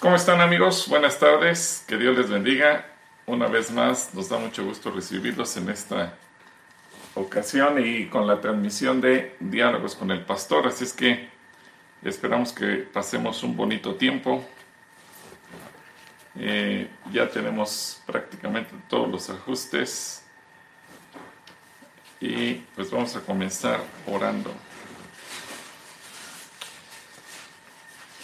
¿Cómo están amigos? Buenas tardes, que Dios les bendiga. Una vez más, nos da mucho gusto recibirlos en esta ocasión y con la transmisión de Diálogos con el Pastor. Así es que esperamos que pasemos un bonito tiempo. Eh, ya tenemos prácticamente todos los ajustes y pues vamos a comenzar orando.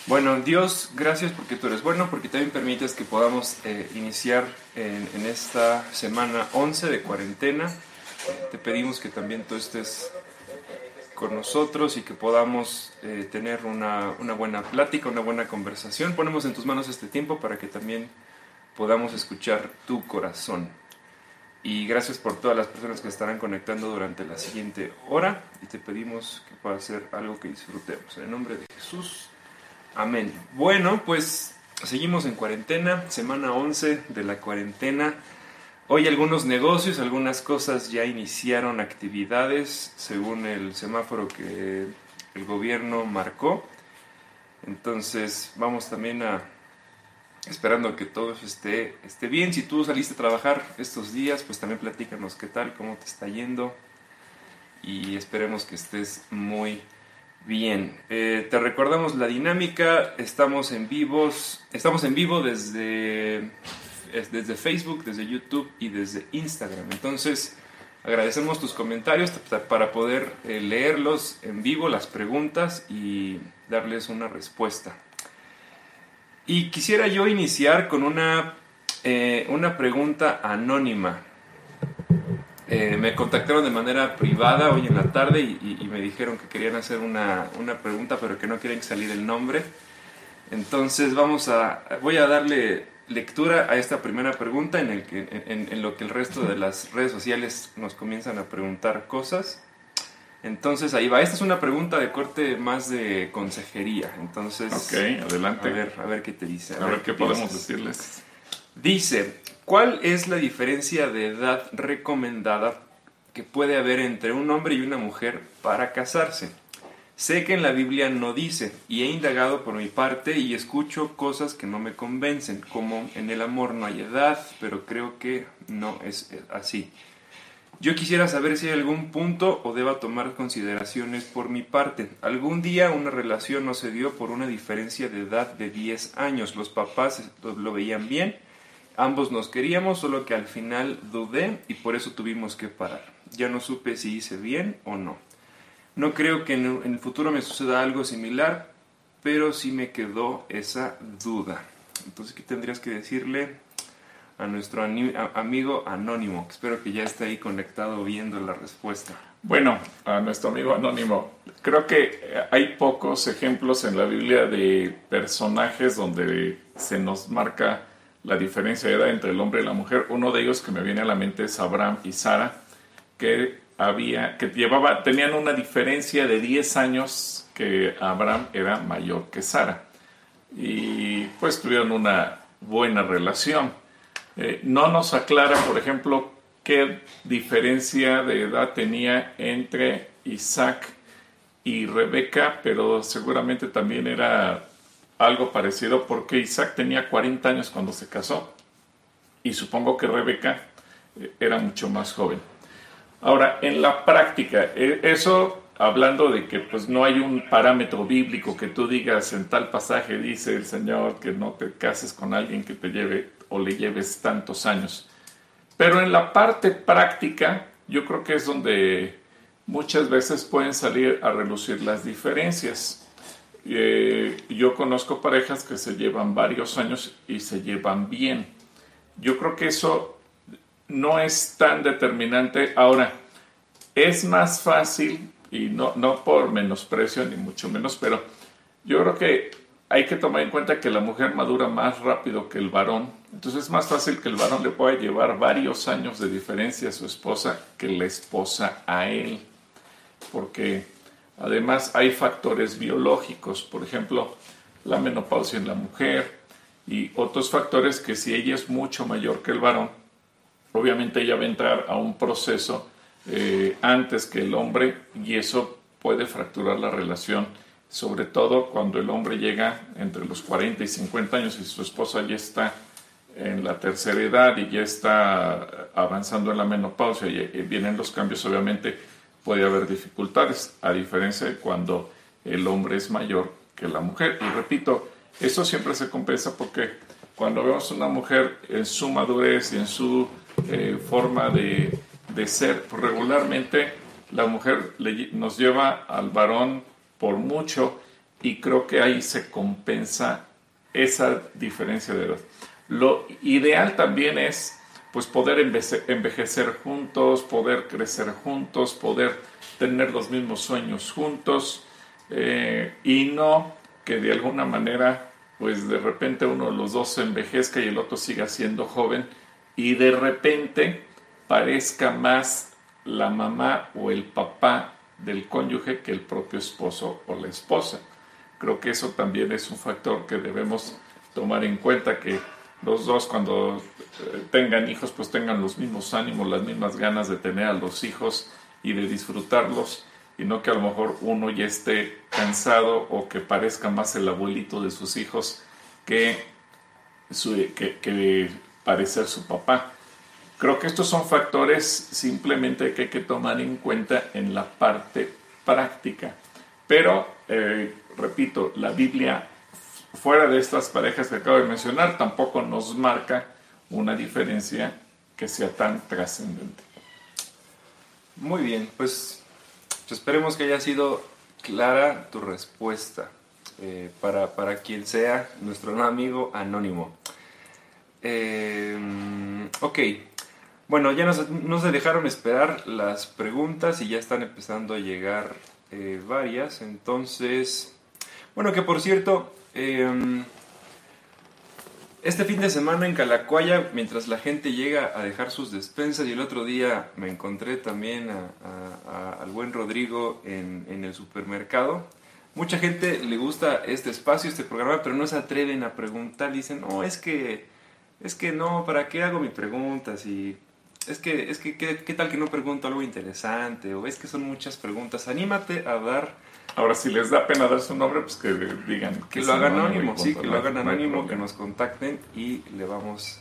Bueno, Dios, gracias porque tú eres bueno, porque también permites que podamos eh, iniciar en, esta semana 11 de cuarentena. Te pedimos que también tú estés con nosotros y que podamos eh, tener una, una, buena plática, una buena conversación. Ponemos en tus manos este tiempo para que también podamos escuchar tu corazón. Y gracias por todas las personas que estarán conectando durante la siguiente hora y te pedimos que pueda ser algo que disfrutemos. En el nombre de Jesús. Amén. Bueno, pues seguimos en cuarentena, semana 11 de la cuarentena. Hoy algunos negocios, algunas cosas ya iniciaron actividades según el semáforo que el gobierno marcó. Entonces vamos también a esperando que todo esté, esté bien. Si tú saliste a trabajar estos días, pues también platícanos qué tal, cómo te está yendo. Y esperemos que estés muy Bien, eh, te recordamos la dinámica, estamos en vivos, estamos en vivo desde, desde Facebook, desde YouTube y desde Instagram. Entonces, agradecemos tus comentarios para poder eh, leerlos en vivo, las preguntas y darles una respuesta. Y quisiera yo iniciar con una, eh, una pregunta anónima. Eh, me contactaron de manera privada hoy en la tarde y, me dijeron que querían hacer una, una, pregunta, pero que no quieren salir el nombre. Entonces vamos a, voy a darle lectura a esta primera pregunta en, el que, en, en, lo que el resto de las redes sociales nos comienzan a preguntar cosas. Entonces ahí va. Esta es una pregunta de corte más de consejería. Entonces, ok, adelante. A ver, a ver qué te dice. A, ver, qué podemos decirles. Dice, ¿Cuál es la diferencia de edad recomendada que puede haber entre un hombre y una mujer para casarse? Sé que en la Biblia no dice, y he indagado por mi parte y escucho cosas que no me convencen, como en el amor no hay edad, pero creo que no es así. Yo quisiera saber si hay algún punto o deba tomar consideraciones por mi parte. Algún día una relación no se dio por una diferencia de edad de 10 años. Los papás lo veían bien Ambos nos queríamos, solo que al final dudé y por eso tuvimos que parar. Ya no supe si hice bien o no. No creo que en el futuro me suceda algo similar, pero sí me quedó esa duda. Entonces, ¿qué tendrías que decirle a nuestro amigo anónimo? Espero que ya esté ahí conectado viendo la respuesta. Bueno, a nuestro amigo anónimo, creo que hay pocos ejemplos en la Biblia de personajes donde se nos marca la diferencia edad entre el hombre y la mujer. Uno de ellos que me viene a la mente es Abraham y Sara, que había, que llevaba, tenían una diferencia de 10 años que Abraham era mayor que Sara. Y pues tuvieron una buena relación. Eh, no nos aclara, por ejemplo, qué diferencia de edad tenía entre Isaac y Rebeca, pero seguramente también era algo parecido porque Isaac tenía 40 años cuando se casó y supongo que Rebeca eh, era mucho más joven. Ahora, en la práctica, eh, eso hablando de que pues no hay un parámetro bíblico que tú digas en tal pasaje dice el Señor que no te cases con alguien que te lleve o le lleves tantos años. Pero en la parte práctica, yo creo que es donde muchas veces pueden salir a relucir las diferencias. Eh, yo conozco parejas que se llevan varios años y se llevan bien. Yo creo que eso no es tan determinante. Ahora, es más fácil, y no, no por menosprecio ni mucho menos, pero yo creo que hay que tomar en cuenta que la mujer madura más rápido que el varón. Entonces es más fácil que el varón le pueda llevar varios años de diferencia a su esposa que la esposa a él. Porque Además, hay factores biológicos, por ejemplo, la menopausia en la mujer y otros factores que si ella es mucho mayor que el varón, obviamente ella va a entrar a un proceso eh, antes que el hombre y eso puede fracturar la relación sobre todo cuando el hombre llega entre los 40 y 50 años y su esposa ya está en la tercera edad y ya está avanzando en la menopausia y, vienen los cambios, obviamente puede haber dificultades, a diferencia de cuando el hombre es mayor que la mujer. Y repito, eso siempre se compensa porque cuando vemos una mujer en su madurez y en su eh, forma de, de, ser, pues regularmente la mujer nos lleva al varón por mucho y creo que ahí se compensa esa diferencia de edad. Lo ideal también es pues poder envejecer juntos, poder crecer juntos, poder tener los mismos sueños juntos eh, y no que de alguna manera pues de repente uno de los dos se envejezca y el otro siga siendo joven y de repente parezca más la mamá o el papá del cónyuge que el propio esposo o la esposa. Creo que eso también es un factor que debemos tomar en cuenta que los dos cuando eh, tengan hijos pues tengan los mismos ánimos, las mismas ganas de tener a los hijos y de disfrutarlos y no que a lo mejor uno ya esté cansado o que parezca más el abuelito de sus hijos que, que, parecer su papá. Creo que estos son factores simplemente que hay que tomar en cuenta en la parte práctica. Pero, eh, repito, la Biblia fuera de estas parejas que acabo de mencionar, tampoco nos marca una diferencia que sea tan trascendente. Muy bien, pues, esperemos que haya sido clara tu respuesta eh, para, quien sea nuestro amigo anónimo. Eh, ok, bueno, ya no se dejaron esperar las preguntas y ya están empezando a llegar eh, varias, entonces, bueno, que por cierto, Em, este fin de semana en Calacuaya, mientras la gente llega a dejar sus despensas, y el otro día me encontré también al buen Rodrigo en, el supermercado. Mucha gente le gusta este espacio, este programa, pero no se atreven a preguntar. Dicen, no, es que, es que no, ¿para qué hago mi pregunta? Si, es que, es que, ¿qué, ¿qué tal que no pregunto algo interesante? O es que son muchas preguntas. Anímate a dar Ahora, si les da pena dar su nombre, pues que digan. Que, lo hagan anónimo, sí, que lo hagan anónimo, que nos contacten y le vamos.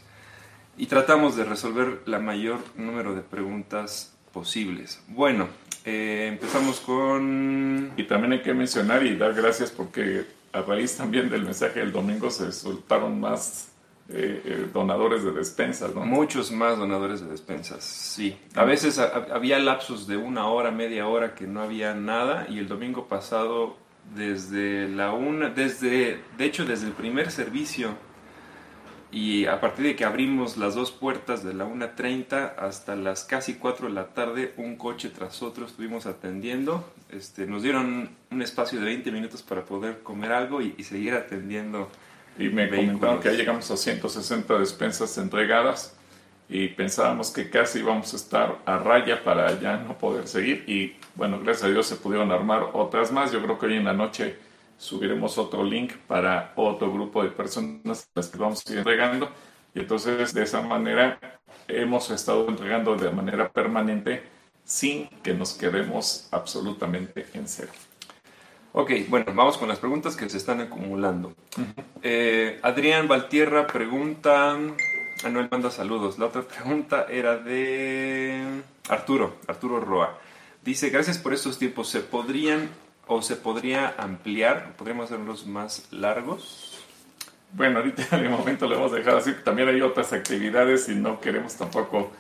Y tratamos de resolver la mayor número de preguntas posibles. Bueno, eh, empezamos con. Y también hay que mencionar y dar gracias porque a raíz también del mensaje del domingo se soltaron más eh, eh, donadores de despensas, ¿no? Muchos más donadores de despensas, sí. A veces había lapsos de una hora, media hora que no había nada y el domingo pasado desde la una, desde, de hecho desde el primer servicio y a partir de que abrimos las dos puertas de la 1.30 hasta las casi 4 de la tarde, un coche tras otro estuvimos atendiendo. Este, nos dieron un espacio de 20 minutos para poder comer algo y, y seguir atendiendo y me comentaron que ya llegamos a 160 despensas entregadas y pensábamos que casi íbamos a estar a raya para ya no poder seguir y bueno, gracias a Dios se pudieron armar otras más. Yo creo que hoy en la noche subiremos otro link para otro grupo de personas las que vamos a ir entregando y entonces de esa manera hemos estado entregando de manera permanente sin que nos quedemos absolutamente en cero. Ok, bueno, vamos con las preguntas que se están acumulando. Eh, Adrián Valtierra pregunta, Anuel manda saludos. La otra pregunta era de Arturo, Arturo Roa. Dice, gracias por estos tiempos. ¿Se podrían o se podría ampliar? ¿Podríamos hacerlos más largos? Bueno, ahorita en el momento lo hemos dejado así. También hay otras actividades y no queremos tampoco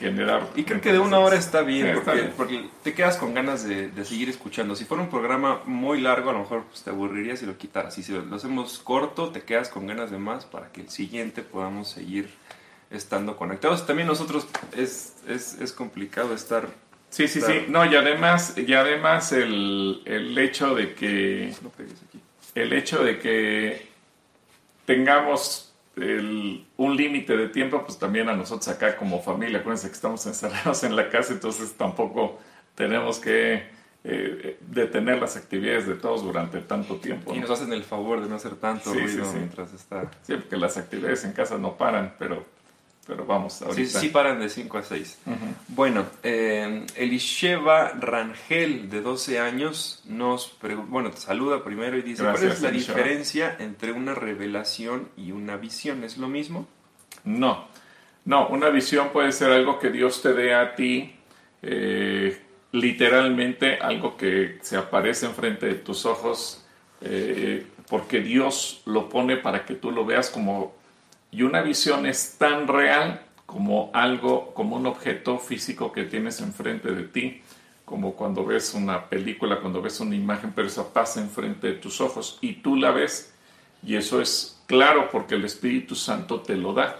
generar. Y creo que de una hora está bien, porque, te quedas con ganas de, seguir escuchando. Si fuera un programa muy largo, a lo mejor pues, te aburrirías y lo quitaras. Y si lo hacemos corto, te quedas con ganas de más para que el siguiente podamos seguir estando conectados. También nosotros es, es, complicado estar... Sí, sí, sí. No, y además, y además el, el hecho de que... El hecho de que tengamos un límite de tiempo, pues también a nosotros acá como familia, acuérdense que estamos encerrados en la casa, entonces tampoco tenemos que eh, detener las actividades de todos durante tanto tiempo. Y nos hacen el favor de no hacer tanto ruido mientras está. Sí, porque las actividades en casa no paran, pero pero vamos, ahorita. Sí, sí paran de 5 a 6. Bueno, eh, Elisheva Rangel, de 12 años, nos bueno, te saluda primero y dice, ¿cuál es la diferencia entre una revelación y una visión? ¿Es lo mismo? No, no, una visión puede ser algo que Dios te dé a ti, eh, literalmente algo que se aparece enfrente de tus ojos, eh, porque Dios lo pone para que tú lo veas como y una visión es tan real como algo, como un objeto físico que tienes enfrente de ti, como cuando ves una película, cuando ves una imagen, pero esa pasa enfrente de tus ojos y tú la ves y eso es claro porque el Espíritu Santo te lo da.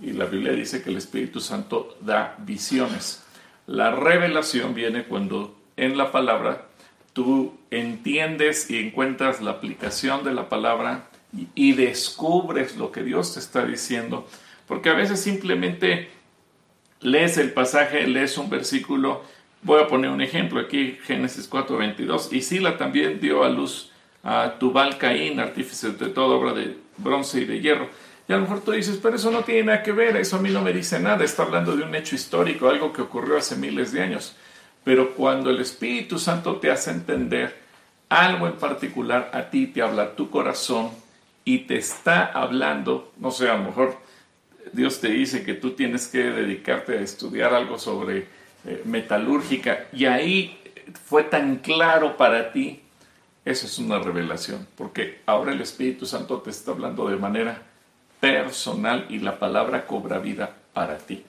Y la Biblia dice que el Espíritu Santo da visiones. La revelación viene cuando en la palabra tú entiendes y encuentras la aplicación de la palabra y descubres lo que Dios te está diciendo, porque a veces simplemente lees el pasaje, lees un versículo, voy a poner un ejemplo aquí, Génesis 4:22, y Sila también dio a luz a Tubal Caín, artífice de toda obra de bronce y de hierro. Y a lo mejor tú dices, pero eso no tiene nada que ver, eso a mí no me dice nada, está hablando de un hecho histórico, algo que ocurrió hace miles de años. Pero cuando el Espíritu Santo te hace entender algo en particular, a ti te habla tu corazón, y te está hablando, no sé, a lo mejor Dios te dice que tú tienes que dedicarte a estudiar algo sobre eh, metalúrgica y ahí fue tan claro para ti, eso es una revelación, porque ahora el Espíritu Santo te está hablando de manera personal y la palabra cobra vida para ti.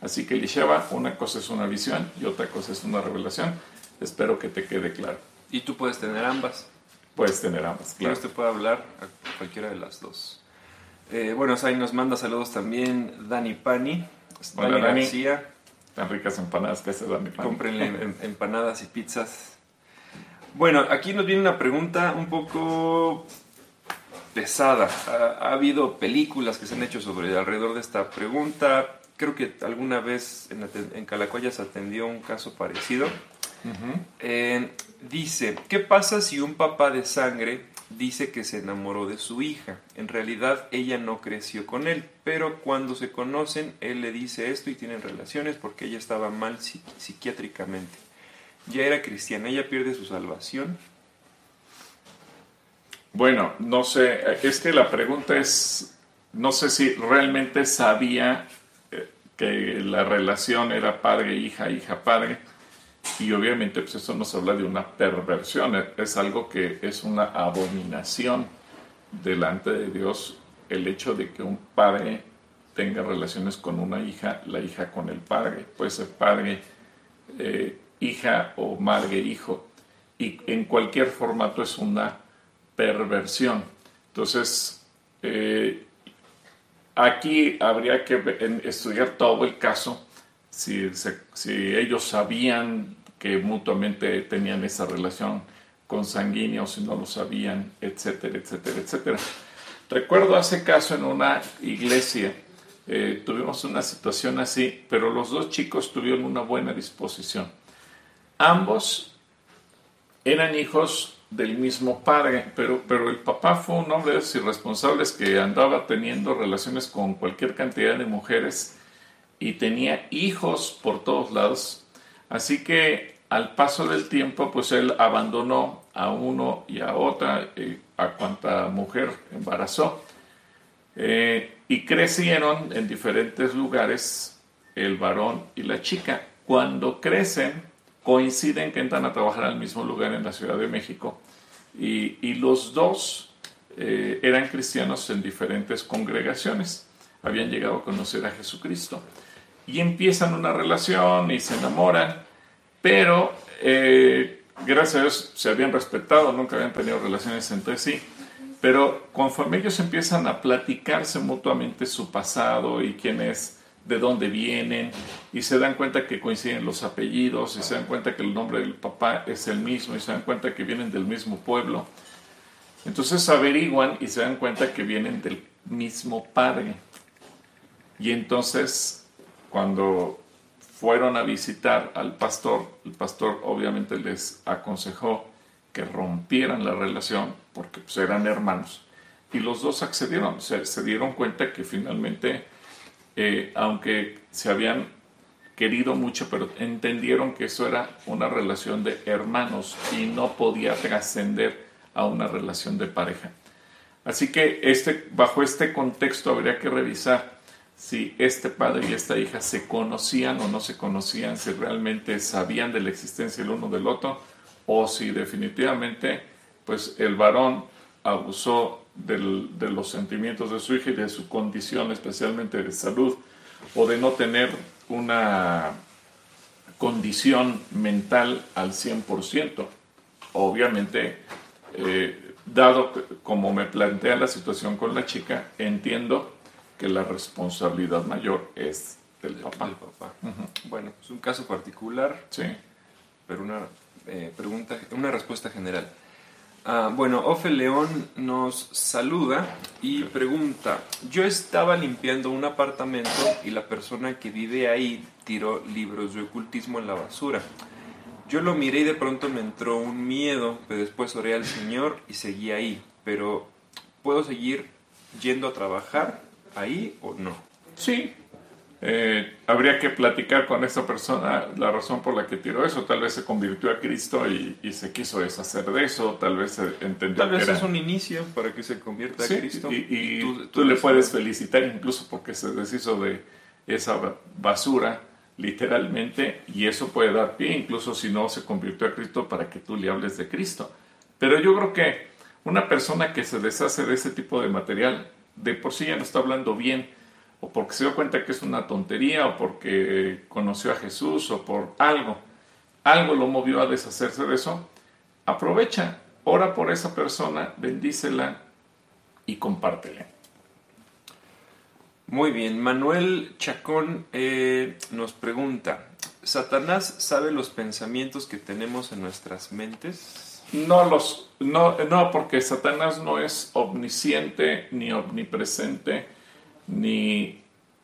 Así que Elisheva, una cosa es una visión y otra cosa es una revelación. Espero que te quede claro. Y tú puedes tener ambas. Puedes tener ambas, claro. usted puede hablar a cualquiera de las dos. Eh, bueno, ahí nos manda saludos también Dani Pani. Hola, Dani, García. Tan ricas empanadas que hace Dani Pani. Cómprenle em, empanadas y pizzas. Bueno, aquí nos viene una pregunta un poco pesada. Ha, habido películas que se han hecho sobre alrededor de esta pregunta. Creo que alguna vez en, en Calacoya se atendió un caso parecido. Eh, dice, ¿qué pasa si un papá de sangre dice que se enamoró de su hija? En realidad ella no creció con él, pero cuando se conocen, él le dice esto y tienen relaciones porque ella estaba mal psiquiátricamente. Ya era cristiana, ella pierde su salvación. Bueno, no sé, es que la pregunta es, no sé si realmente sabía eh, que la relación era padre-hija, hija-padre y obviamente pues eso nos habla de una perversión, es algo que es una abominación delante de Dios el hecho de que un padre tenga relaciones con una hija, la hija con el padre, puede ser padre, eh, hija o madre, hijo, y en cualquier formato es una perversión. Entonces, eh, aquí habría que estudiar todo el caso si, ellos sabían que mutuamente tenían esa relación consanguínea o si no lo sabían, etcétera, etcétera, etcétera. Recuerdo hace caso en una iglesia, eh, tuvimos una situación así, pero los dos chicos tuvieron una buena disposición. Ambos eran hijos del mismo padre, pero, pero el papá fue un hombre de irresponsables que andaba teniendo relaciones con cualquier cantidad de mujeres y tenía hijos por todos lados. Así que al paso del tiempo, pues él abandonó a uno y a otra, eh, a cuanta mujer embarazó. Eh, y crecieron en diferentes lugares el varón y la chica. Cuando crecen, coinciden que entran a trabajar al mismo lugar en la Ciudad de México. Y, los dos eh, eran cristianos en diferentes congregaciones. Habían llegado a conocer a Jesucristo y empiezan una relación y se enamoran, pero eh, gracias a Dios se habían respetado, nunca habían tenido relaciones entre sí, pero conforme ellos empiezan a platicarse mutuamente su pasado y quién es, de dónde vienen, y se dan cuenta que coinciden los apellidos, y se dan cuenta que el nombre del papá es el mismo, y se dan cuenta que vienen del mismo pueblo, entonces averiguan y se dan cuenta que vienen del mismo padre. Y entonces cuando fueron a visitar al pastor, el pastor obviamente les aconsejó que rompieran la relación porque pues, eran hermanos. Y los dos accedieron, se, se dieron cuenta que finalmente eh, aunque se habían querido mucho, pero entendieron que eso era una relación de hermanos y no podía trascender a una relación de pareja. Así que este, bajo este contexto habría que revisar si este padre y esta hija se conocían o no se conocían, si realmente sabían de la existencia el uno del otro, o si definitivamente pues el varón abusó de los sentimientos de su hija y de su condición, especialmente de salud, o de no tener una condición mental al 100%. Obviamente, eh, dado como me plantea la situación con la chica, entiendo que la responsabilidad mayor es del papá. Bueno, es un caso particular, sí. pero una eh, pregunta, una respuesta general. Ah, bueno, Ofe León nos saluda y pregunta, yo estaba limpiando un apartamento y la persona que vive ahí tiró libros de ocultismo en la basura. Yo lo miré y de pronto me entró un miedo, pero después oré al Señor y seguí ahí. Pero, ¿puedo seguir yendo a trabajar ahí o no? Sí, eh, habría que platicar con esa persona la razón por la que tiró eso. Tal vez se convirtió a Cristo y, se quiso deshacer de eso. Tal vez entendió Tal vez es un inicio para que se convierta a Cristo. Y, tú, le puedes felicitar incluso porque se deshizo de esa basura, literalmente, y eso puede dar pie, incluso si no se convirtió a Cristo, para que tú le hables de Cristo. Pero yo creo que una persona que se deshace de ese tipo de material, de por sí ya no está hablando bien o porque se dio cuenta que es una tontería, o porque conoció a Jesús, o por algo, algo lo movió a deshacerse de eso, aprovecha, ora por esa persona, bendícela y compártele. Muy bien, Manuel Chacón eh, nos pregunta, ¿Satanás sabe los pensamientos que tenemos en nuestras mentes? No, los, no, no, porque Satanás no es omnisciente ni omnipresente ni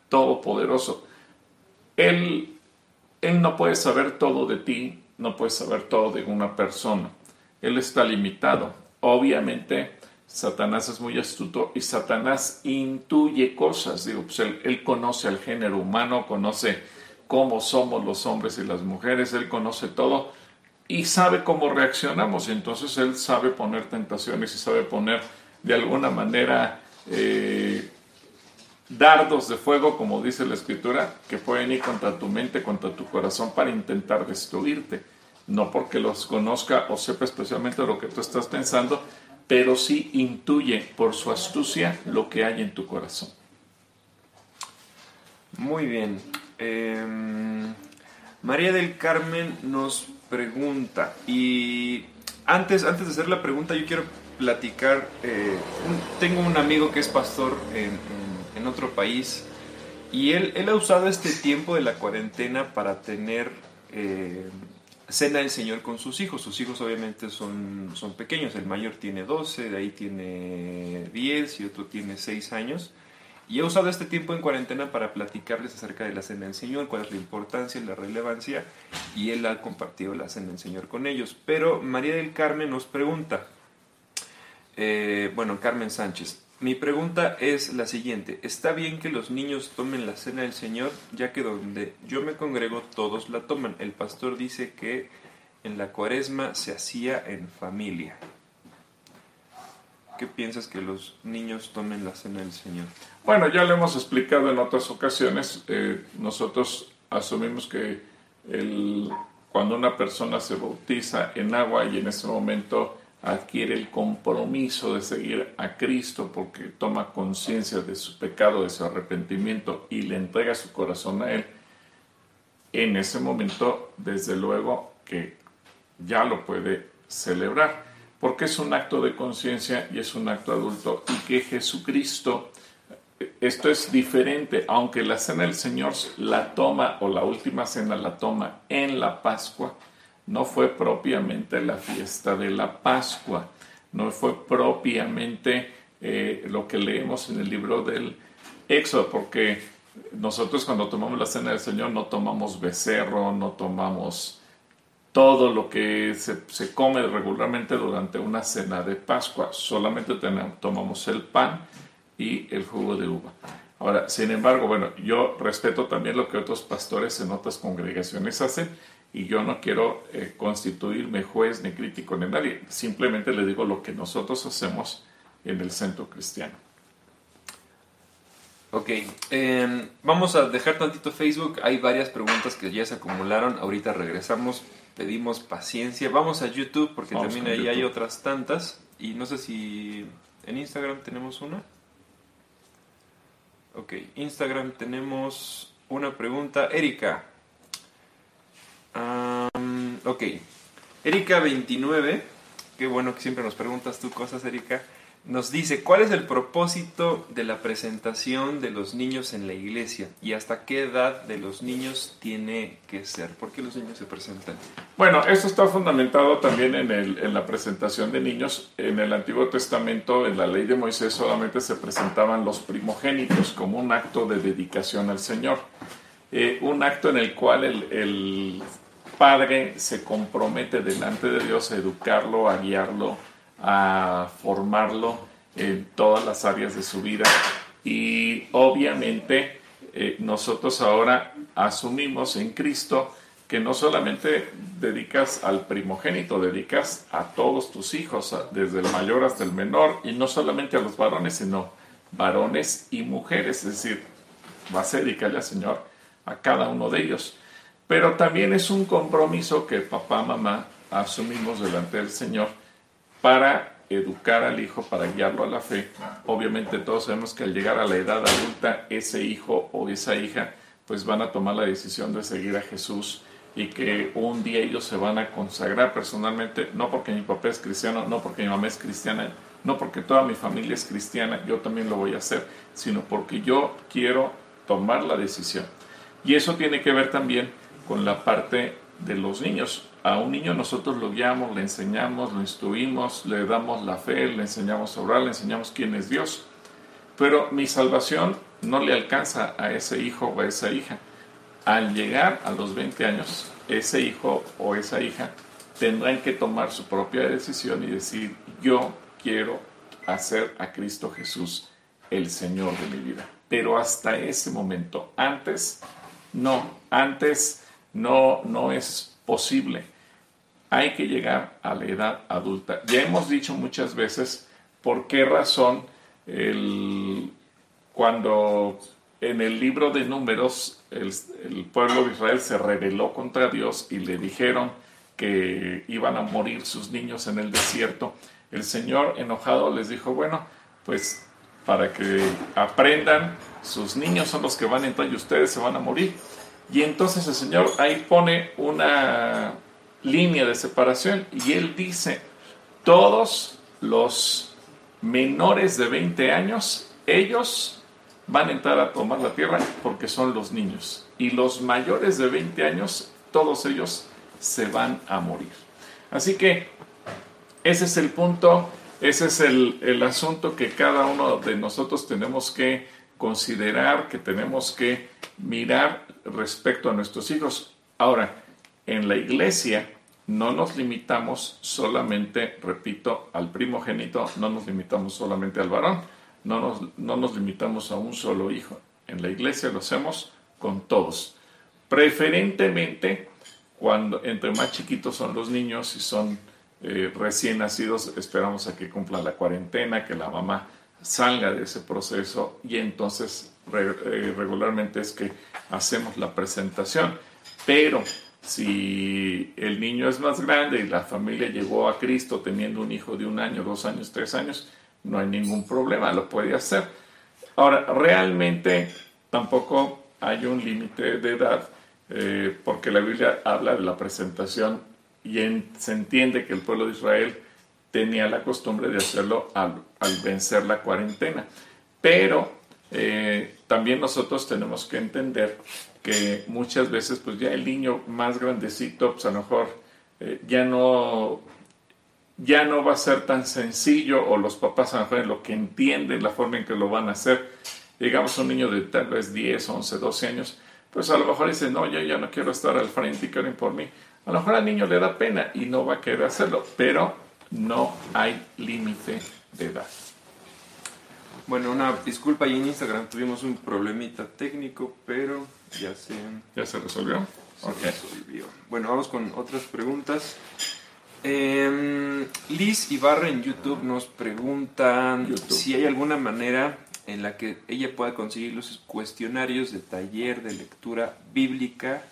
todopoderoso. Él, él no puede saber todo de ti, no puede saber todo de una persona. Él está limitado. Obviamente, Satanás es muy astuto y Satanás intuye cosas. Digo, pues él, él, conoce al género humano, conoce cómo somos los hombres y las mujeres, él conoce todo y sabe cómo reaccionamos. Y entonces él sabe poner tentaciones y sabe poner de alguna manera eh, dardos de fuego, como dice la escritura, que pueden ir contra tu mente, contra tu corazón para intentar destruirte. No porque los conozca o sepa especialmente lo que tú estás pensando, pero sí intuye por su astucia lo que hay en tu corazón. Muy bien. Em, María del Carmen nos pregunta, y antes, antes de hacer la pregunta, yo quiero platicar. Eh, tengo un amigo que es pastor en en otro país. Y él, él ha usado este tiempo de la cuarentena para tener eh, cena del Señor con sus hijos. Sus hijos obviamente son, son pequeños. El mayor tiene 12, de ahí tiene 10 y otro tiene 6 años. Y ha usado este tiempo en cuarentena para platicarles acerca de la cena del Señor, cuál es la importancia y la relevancia. Y él ha compartido la cena del Señor con ellos. Pero María del Carmen nos pregunta, eh, bueno, Carmen Sánchez, mi pregunta es la siguiente. ¿Está bien que los niños tomen la cena del Señor, ya que donde yo me congrego todos la toman? El pastor dice que en la cuaresma se hacía en familia. ¿Qué piensas que los niños tomen la cena del Señor? Bueno, ya lo hemos explicado en otras ocasiones. Eh, nosotros asumimos que cuando una persona se bautiza en agua y en ese momento adquiere el compromiso de seguir a Cristo porque toma conciencia de su pecado, de su arrepentimiento y le entrega su corazón a Él, en ese momento, desde luego que ya lo puede celebrar, porque es un acto de conciencia y es un acto adulto y que Jesucristo, esto es diferente, aunque la cena del Señor la toma o la última cena la toma en la Pascua, no fue propiamente la fiesta de la Pascua, no fue propiamente eh, lo que leemos en el libro del Éxodo, porque nosotros cuando tomamos la cena del Señor no tomamos becerro, no tomamos todo lo que se, come regularmente durante una cena de Pascua, solamente tomamos el pan y el jugo de uva. Ahora, sin embargo, bueno, yo respeto también lo que otros pastores en otras congregaciones hacen y yo no quiero eh, constituirme juez ni crítico de nadie, simplemente le digo lo que nosotros hacemos en el centro cristiano. Ok, em, vamos a dejar tantito Facebook. Hay varias preguntas que ya se acumularon. Ahorita regresamos. Pedimos paciencia. Vamos a YouTube porque también ahí hay otras tantas. Y no sé si en Instagram tenemos una. Ok, Instagram tenemos una pregunta. Erika. ok, Erika29. Qué bueno que siempre nos preguntas tú cosas, Erika nos dice, ¿cuál es el propósito de la presentación de los niños en la iglesia? ¿Y hasta qué edad de los niños tiene que ser? ¿Por qué los niños se presentan? Bueno, esto está fundamentado también en, la presentación de niños. En el Antiguo Testamento, en la ley de Moisés, solamente se presentaban los primogénitos como un acto de dedicación al Señor. Eh, un acto en el cual el padre se compromete delante de Dios a educarlo, a guiarlo, a formarlo en todas las áreas de su vida. Y obviamente eh, nosotros ahora asumimos en Cristo que no solamente dedicas al primogénito, dedicas a todos tus hijos, desde el mayor hasta el menor, y no solamente a los varones, sino varones y mujeres, es decir, vas a dedicarle al Señor a cada uno de ellos. Pero también es un compromiso que papá, mamá asumimos delante del Señor para educar al hijo, para guiarlo a la fe. Obviamente todos sabemos que al llegar a la edad adulta, ese hijo o esa hija pues van a tomar la decisión de seguir a Jesús y que un día ellos se van a consagrar personalmente, no porque mi papá es cristiano, no porque mi mamá es cristiana, no porque toda mi familia es cristiana, yo también lo voy a hacer, sino porque yo quiero tomar la decisión. Y eso tiene que ver también con la parte de los niños a un niño nosotros lo guiamos, le enseñamos, lo instruimos, le damos la fe, le enseñamos a orar, le enseñamos quién es Dios. Pero mi salvación no le alcanza a ese hijo o a esa hija. Al llegar a los 20 años, ese hijo o esa hija tendrán que tomar su propia decisión y decir, yo quiero hacer a Cristo Jesús el Señor de mi vida. Pero hasta ese momento, antes, no, antes no, no es posible hay que llegar a la edad adulta. Ya hemos dicho muchas veces por qué razón cuando en el libro de números el, pueblo de Israel se rebeló contra Dios y le dijeron que iban a morir sus niños en el desierto, el Señor enojado les dijo, bueno, pues para que aprendan, sus niños son los que van a entrar y ustedes se van a morir. Y entonces el Señor ahí pone una, línea de separación y él dice, todos los menores de 20 años, ellos van a entrar a tomar la tierra porque son los niños. Y los mayores de 20 años, todos ellos se van a morir. Así que ese es el punto, ese es el, el asunto que cada uno de nosotros tenemos que considerar, que tenemos que mirar respecto a nuestros hijos. Ahora, en la iglesia no nos limitamos solamente, repito, al primogénito, no nos limitamos solamente al varón, no nos, no nos limitamos a un solo hijo. En la iglesia lo hacemos con todos. Preferentemente, cuando entre más chiquitos son los niños y son eh, recién nacidos, esperamos a que cumpla la cuarentena, que la mamá salga de ese proceso y entonces eh, regularmente es que hacemos la presentación. Pero si el niño es más grande y la familia llegó a Cristo teniendo un hijo de un año, dos años, tres años, no hay ningún problema, lo puede hacer. Ahora, realmente tampoco hay un límite de edad, eh, porque la Biblia habla de la presentación y se entiende que el pueblo de Israel tenía la costumbre de hacerlo al, vencer la cuarentena. Pero eh, también nosotros tenemos que entender que muchas veces pues ya el niño más grandecito pues a lo mejor eh, ya no ya no va a ser tan sencillo o los papás a lo mejor en lo que entienden la forma en que lo van a hacer. Digamos un niño de tal vez 10, 11, 12 años pues a lo mejor dice no yo ya no quiero estar al frente y quieren por mí a lo mejor al niño le da pena y no va a querer hacerlo pero no hay límite de edad. Bueno, una disculpa, ahí en Instagram tuvimos un problemita técnico, pero ya se, ¿Ya se resolvió? se Ok. resolvió. Bueno, vamos con otras preguntas. Em, Liz Ibarra en YouTube nos preguntan YouTube. si hay alguna manera en la que ella pueda conseguir los cuestionarios de taller de lectura bíblica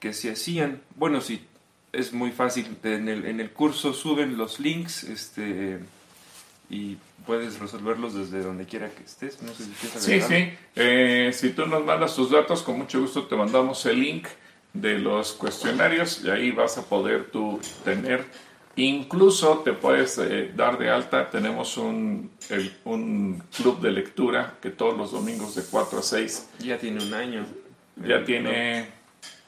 que se hacían. Bueno, sí, es muy fácil. En el, en el curso suben los links este, y puedes resolverlos desde donde quiera que estés. No sé si quieres Sí, sí. Eh, si tú nos mandas tus datos, con mucho gusto te mandamos el link de los cuestionarios y ahí vas a poder tú tener, incluso te puedes eh, dar de alta, tenemos un, el- un club de lectura que todos los domingos de 4 a 6 Ya tiene un año. ya Eh, tiene...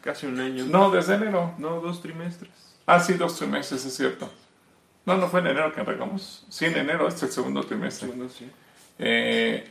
casi un año. No, desde enero. No, dos trimestres. Ah, sí, dos trimestres, es cierto. No, no fue en enero que arrancamos. Sí, en enero, este es el segundo trimestre. Segundo, sí. Eh,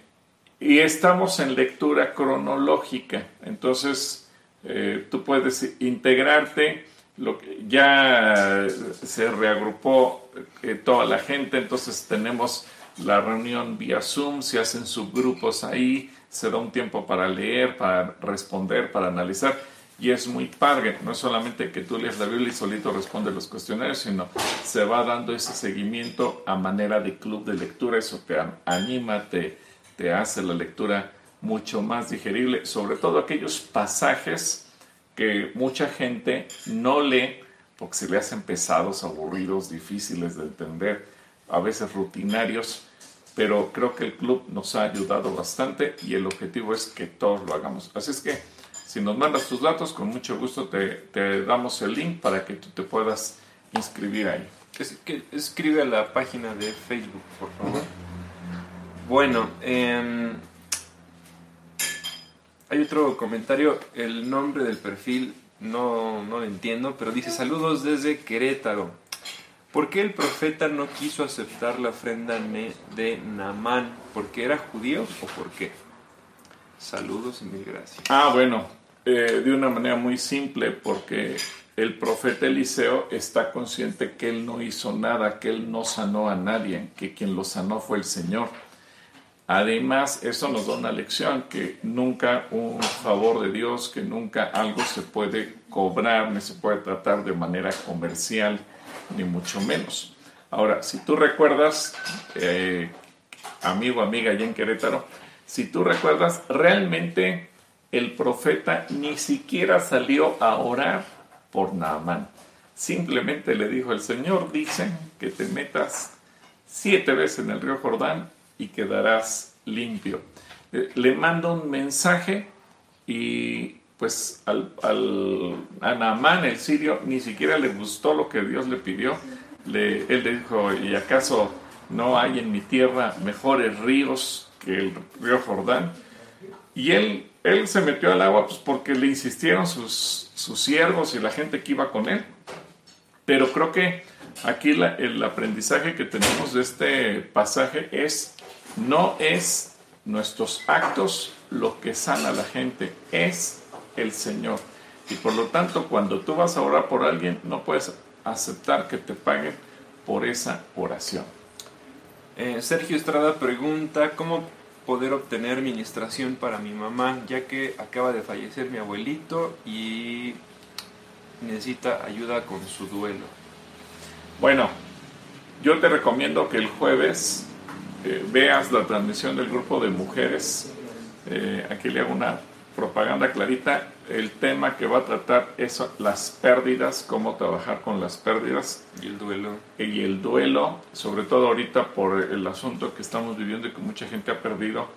y estamos en lectura cronológica, entonces eh, tú puedes integrarte, lo que, ya se reagrupó eh, toda la gente, entonces tenemos la reunión vía Zoom, se hacen subgrupos ahí, se da un tiempo para leer, para responder, para analizar. Y es muy padre, no es solamente que tú lees la Biblia y solito respondes los cuestionarios, sino se va dando ese seguimiento a manera de club de lectura, eso te an- anima, te, te hace la lectura mucho más digerible, sobre todo aquellos pasajes que mucha gente no lee porque se le hacen pesados, aburridos, difíciles de entender, a veces rutinarios, pero creo que el club nos ha ayudado bastante y el objetivo es que todos lo hagamos. Así es que si nos mandas tus datos, con mucho gusto te, te damos el link para que tú te puedas inscribir ahí. Es- que escribe a la página de Facebook, por favor. Bueno, em, hay otro comentario. El nombre del perfil no, no lo entiendo, pero dice saludos desde Querétaro. ¿Por qué el profeta no quiso aceptar la ofrenda de Naamán? ¿Porque era judío o por qué? Saludos y mil gracias. Ah, bueno, eh, de una manera muy simple, porque el profeta Eliseo está consciente que él no hizo nada, que él no sanó a nadie, que quien lo sanó fue el Señor. Además, eso nos da una lección, que nunca un favor de Dios, que nunca algo se puede cobrar, ni se puede tratar de manera comercial, ni mucho menos. Ahora, si tú recuerdas, eh, amigo, amiga, allá en Querétaro, si tú recuerdas, realmente el profeta ni siquiera salió a orar por Naamán. Simplemente le dijo, el Señor dice que te metas siete veces en el río Jordán y quedarás limpio. Eh, Le manda un mensaje y pues al, al, a Naamán, el sirio, ni siquiera le gustó lo que Dios le pidió. Le- él le dijo, ¿y acaso no hay en mi tierra mejores ríos que el río Jordán? Y él, él se metió al agua pues, porque le insistieron sus, siervos y la gente que iba con él. Pero creo que aquí el aprendizaje que tenemos de este pasaje es, no es nuestros actos lo que sana a la gente, es el Señor. Y por lo tanto, cuando tú vas a orar por alguien, no puedes aceptar que te paguen por esa oración. Eh, Sergio Estrada pregunta cómo poder obtener ministración para mi mamá, ya que acaba de fallecer mi abuelito y necesita ayuda con su duelo. Bueno, yo te recomiendo que el jueves eh, veas la transmisión del grupo de mujeres. Eh, aquí le hago una propaganda clarita. El tema que va a tratar es las pérdidas, cómo trabajar con las pérdidas Y el duelo. y el duelo, sobre todo ahorita por el asunto que estamos viviendo y que mucha gente ha perdido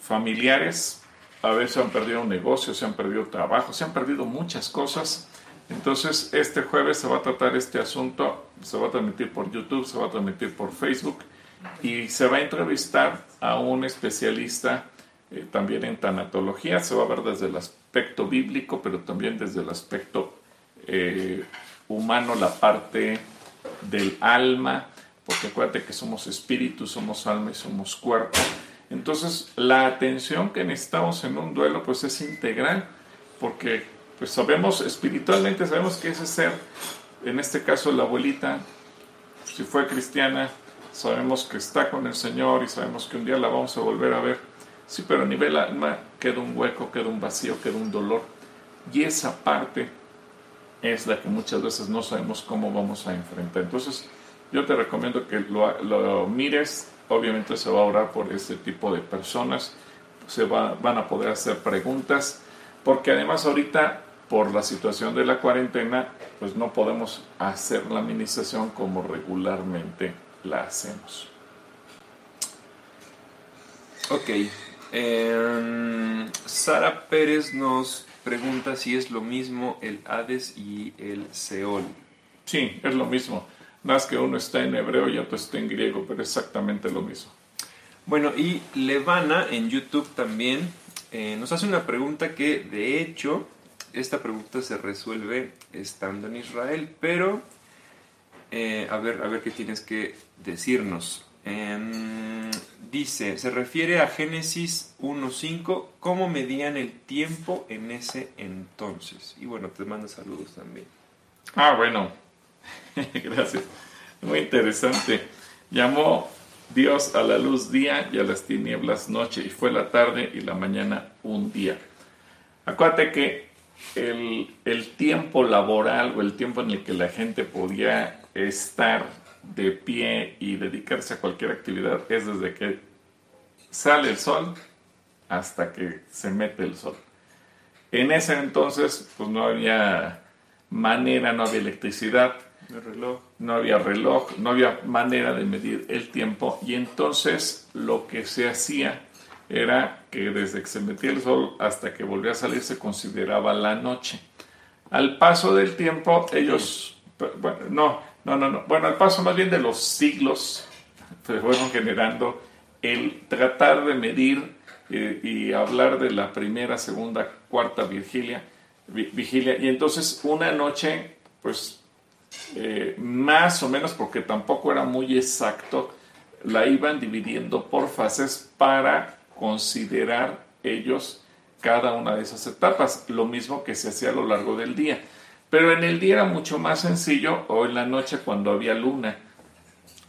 familiares, a veces han perdido negocios, se han perdido trabajo, se han perdido muchas cosas. Entonces, este jueves se va a tratar este asunto, se va a transmitir por YouTube, se va a transmitir por Facebook y se va a entrevistar a un especialista eh, también en tanatología. Se va a ver desde el aspecto bíblico, pero también desde el aspecto eh, humano, la parte del alma, porque acuérdate que somos espíritu, somos alma y somos cuerpo. Entonces, la atención que necesitamos en un duelo, pues es integral, porque pues sabemos espiritualmente, sabemos que ese ser, en este caso la abuelita, si fue cristiana, sabemos que está con el Señor y sabemos que un día la vamos a volver a ver. Sí, pero a nivel alma queda un hueco, queda un vacío, queda un dolor. Y esa parte es la que muchas veces no sabemos cómo vamos a enfrentar. Entonces, yo te recomiendo que lo, mires. Obviamente se va a orar por este tipo de personas. Se va, van a poder hacer preguntas. Porque además ahorita, por la situación de la cuarentena, pues no podemos hacer la administración como regularmente la hacemos. Ok. Em, Sara Pérez nos pregunta si es lo mismo el Hades y el Seol. Sí, es lo mismo. Más que uno está en hebreo y otro está en griego, pero exactamente lo mismo. Bueno, y Levana en YouTube también eh, nos hace una pregunta que de hecho esta pregunta se resuelve estando en Israel, pero eh, a ver, a ver qué tienes que decirnos. Em, dice, se refiere a Génesis 1.5, ¿cómo medían el tiempo en ese entonces? Y bueno, te mando saludos también. Ah, bueno, gracias. Muy interesante. Llamó Dios a la luz día y a las tinieblas noche, y fue la tarde y la mañana un día. Acuérdate que el, el tiempo laboral o el tiempo en el que la gente podía estar de pie y dedicarse a cualquier actividad es desde que sale el sol hasta que se mete el sol. En ese entonces, pues no había manera, no había electricidad, reloj. no había reloj, no había manera de medir el tiempo y entonces lo que se hacía era que desde que se metía el sol hasta que volvía a salir se consideraba la noche. Al paso del tiempo, ellos, bueno, no, no, no, no. Bueno, al paso más bien de los siglos se fueron generando el tratar de medir eh, y hablar de la primera, segunda, cuarta vigilia, vigilia. Y entonces una noche, pues eh, más o menos, porque tampoco era muy exacto, la iban dividiendo por fases para considerar ellos cada una de esas etapas, lo mismo que se hacía a lo largo del día. Pero en el día era mucho más sencillo o en la noche cuando había luna,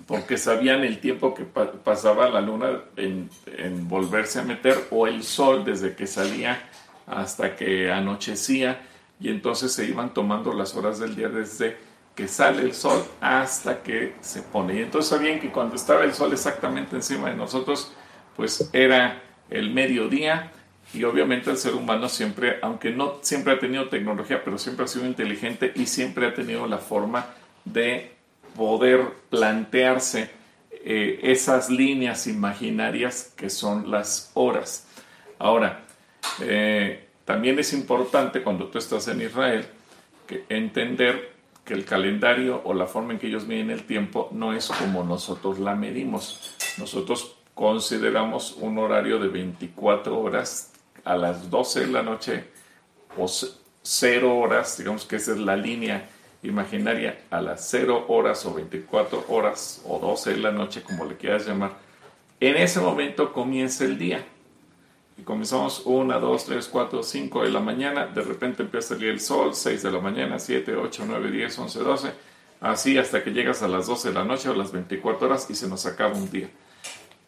porque sabían el tiempo que pasaba la luna en, volverse a meter o el sol desde que salía hasta que anochecía y entonces se iban tomando las horas del día desde que sale el sol hasta que se pone. Y entonces sabían que cuando estaba el sol exactamente encima de nosotros, pues era el mediodía y obviamente el ser humano siempre, aunque no siempre ha tenido tecnología, pero siempre ha sido inteligente y siempre ha tenido la forma de poder plantearse eh, esas líneas imaginarias que son las horas. Ahora, eh, también es importante cuando tú estás en Israel entender que el calendario o la forma en que ellos miden el tiempo no es como nosotros la medimos. Nosotros consideramos un horario de 24 horas a las 12 de la noche o 0 horas, digamos que esa es la línea imaginaria, a las 0 horas o 24 horas o 12 de la noche, como le quieras llamar, en ese momento comienza el día. Y comenzamos 1, 2, 3, 4, 5 de la mañana, de repente empieza a salir el sol, 6 de la mañana, 7, 8, 9, 10, 11, 12, así hasta que llegas a las 12 de la noche o las 24 horas y se nos acaba un día.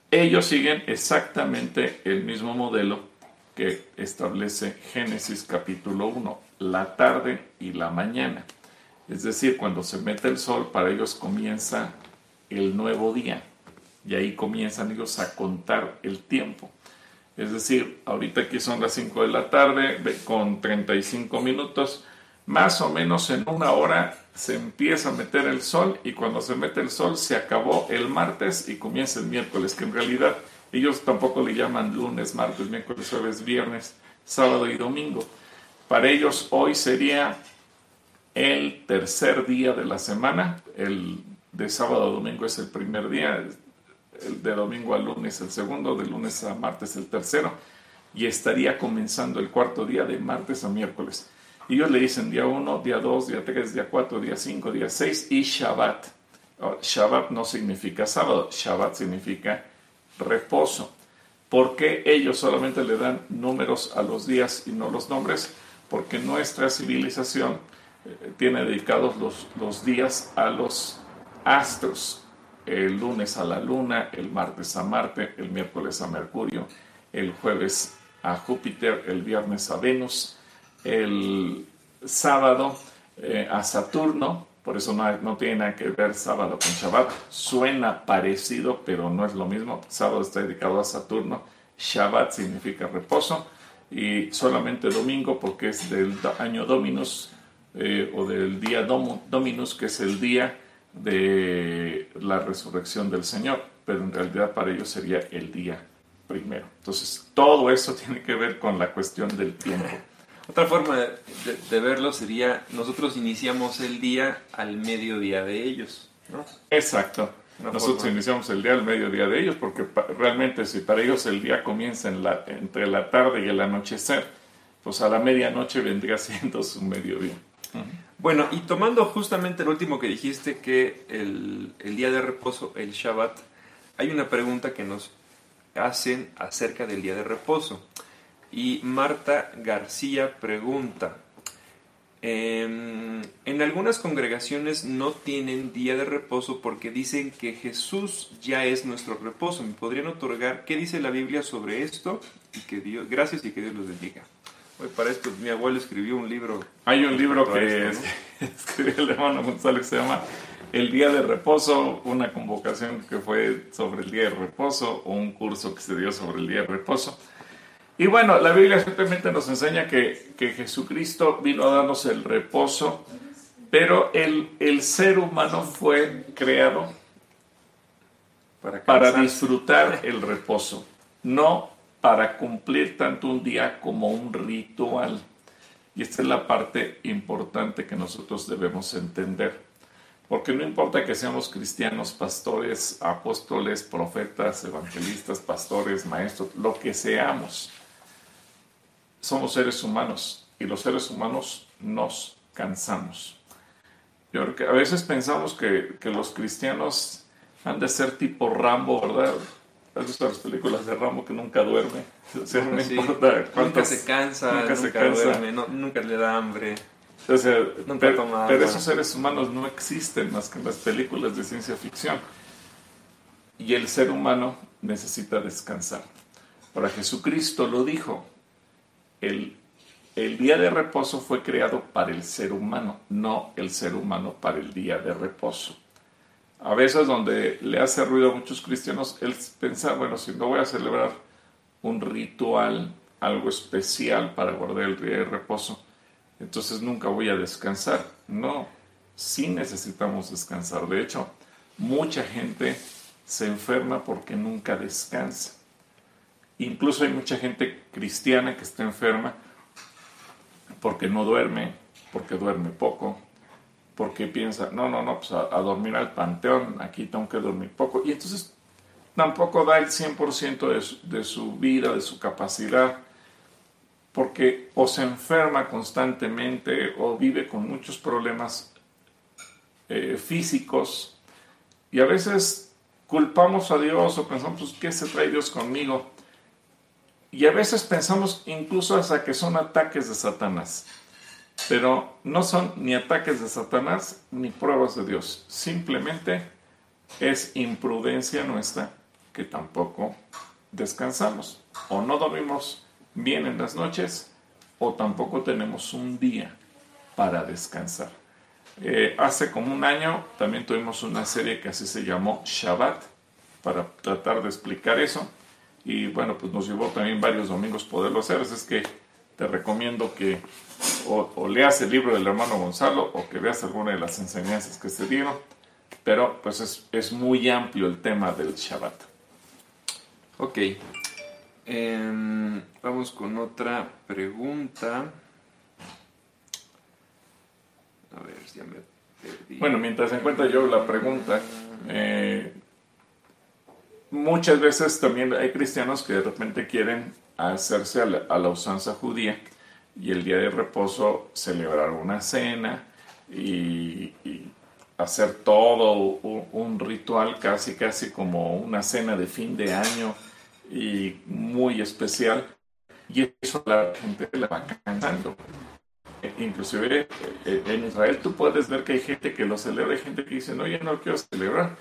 Ellos siguen exactamente el mismo modelo que establece Génesis capítulo 1, la tarde y la mañana. Es decir, cuando se mete el sol, para ellos comienza el nuevo día. Y ahí comienzan ellos a contar el tiempo. Es decir, ahorita aquí son las 5 de la tarde con 35 minutos. Más o menos en una hora se empieza a meter el sol y cuando se mete el sol se acabó el martes y comienza el miércoles, que en realidad ellos tampoco le llaman lunes, martes, miércoles, jueves, viernes, sábado y domingo. Para ellos hoy sería el tercer día de la semana. El de sábado a domingo es el primer día, el de domingo a lunes el segundo, de lunes a martes el tercero. Y estaría comenzando el cuarto día de martes a miércoles. Ellos le dicen día 1, día 2, día 3, día 4, día 5, día 6 y Shabbat. Shabbat no significa sábado, Shabbat significa reposo. ¿Por qué ellos solamente le dan números a los días y no los nombres? Porque nuestra civilización eh, tiene dedicados los, los días a los astros. el lunes a la Luna, el martes a Marte, el miércoles a Mercurio, el jueves a Júpiter, el viernes a Venus, el sábado eh, a Saturno, por eso no, no, tiene nada que ver sábado con Shabbat. Suena parecido, pero no es lo mismo. Sábado está dedicado a Saturno, Shabbat significa reposo y solamente domingo porque es del año Dominus eh, o del día Dominus, que es el día de la resurrección del Señor, pero en realidad para ellos sería el día primero. Entonces, todo eso tiene que ver con la cuestión del tiempo. Otra forma de, verlo sería, nosotros iniciamos el día al mediodía de ellos. ¿no? Exacto. nosotros iniciamos el día al mediodía de ellos, porque realmente si para ellos el día comienza en la, entre la tarde y el anochecer, pues a la medianoche vendría siendo su mediodía. Bueno, y tomando justamente el último que dijiste, que el, el día de reposo, el Shabbat, hay una pregunta que nos hacen acerca del día de reposo. Y Marta García pregunta, em, en algunas congregaciones no tienen día de reposo porque dicen que Jesús ya es nuestro reposo. ¿Me podrían otorgar qué dice la Biblia sobre esto? Y que Dios, gracias y que Dios los bendiga. Hoy para esto mi abuelo escribió un libro. Hay un libro que escribió el hermano González que se llama El Día de Reposo, una convocación que fue sobre el Día de Reposo o un curso que se dio sobre el Día de Reposo. Y bueno, la Biblia simplemente nos enseña que, que Jesucristo vino a darnos el reposo, pero el, el ser humano fue creado para, para disfrutar el reposo, no para cumplir tanto un día como un ritual. Y esta es la parte importante que nosotros debemos entender. Porque no importa que seamos cristianos, pastores, apóstoles, profetas, evangelistas, pastores, maestros, lo que seamos somos seres humanos y los seres humanos nos cansamos. Yo creo que a veces pensamos que, que los cristianos han de ser tipo Rambo, ¿verdad? ¿Has visto las películas de Rambo que nunca duerme? O sea, no importa Nunca se cansa, nunca, se cansa. Duerme, nunca le da hambre. O sea, pero, pero esos seres humanos no existen más que en las películas de ciencia ficción. Y el ser humano necesita descansar. Para Jesucristo lo dijo, el, día de reposo fue creado para el ser humano, no el ser humano para el día de reposo. A veces donde le hace ruido a muchos cristianos el pensar, bueno, si no voy a celebrar un ritual, algo especial para guardar el día de reposo, entonces nunca voy a descansar. No, sí necesitamos descansar. De hecho, mucha gente se enferma porque nunca descansa. Incluso hay mucha gente cristiana que está enferma porque no duerme, porque duerme poco, porque piensa, no, no, no, pues a, dormir al panteón, aquí tengo que dormir poco. Y entonces tampoco da el 100% de su, de su vida, de su capacidad, porque o se enferma constantemente o vive con muchos problemas eh, físicos y a veces culpamos a Dios o pensamos, pues, ¿qué se trae Dios conmigo? Y a veces pensamos incluso hasta que son ataques de Satanás. Pero no son ni ataques de Satanás ni pruebas de Dios. Simplemente es imprudencia nuestra que tampoco descansamos. O no dormimos bien en las noches o tampoco tenemos un día para descansar. Eh, hace como un año también tuvimos una serie que así se llamó Shabbat para tratar de explicar eso y bueno, pues nos llevó también varios domingos poderlo hacer, así es que te recomiendo que o, leas el libro del hermano Gonzalo o que veas alguna de las enseñanzas que se dieron, pero pues es, es muy amplio el tema del Shabbat. Ok, em, vamos con otra pregunta. A ver, ya me perdí. Bueno, mientras encuentra yo la pregunta, eh, muchas veces también hay cristianos que de repente quieren hacerse a la, usanza judía y el día de reposo celebrar una cena y, hacer todo un, ritual casi casi como una cena de fin de año y muy especial. Y eso la gente la va cansando inclusive eh, en Israel tú puedes ver que hay gente que lo celebra y gente que dice no yo no quiero celebrar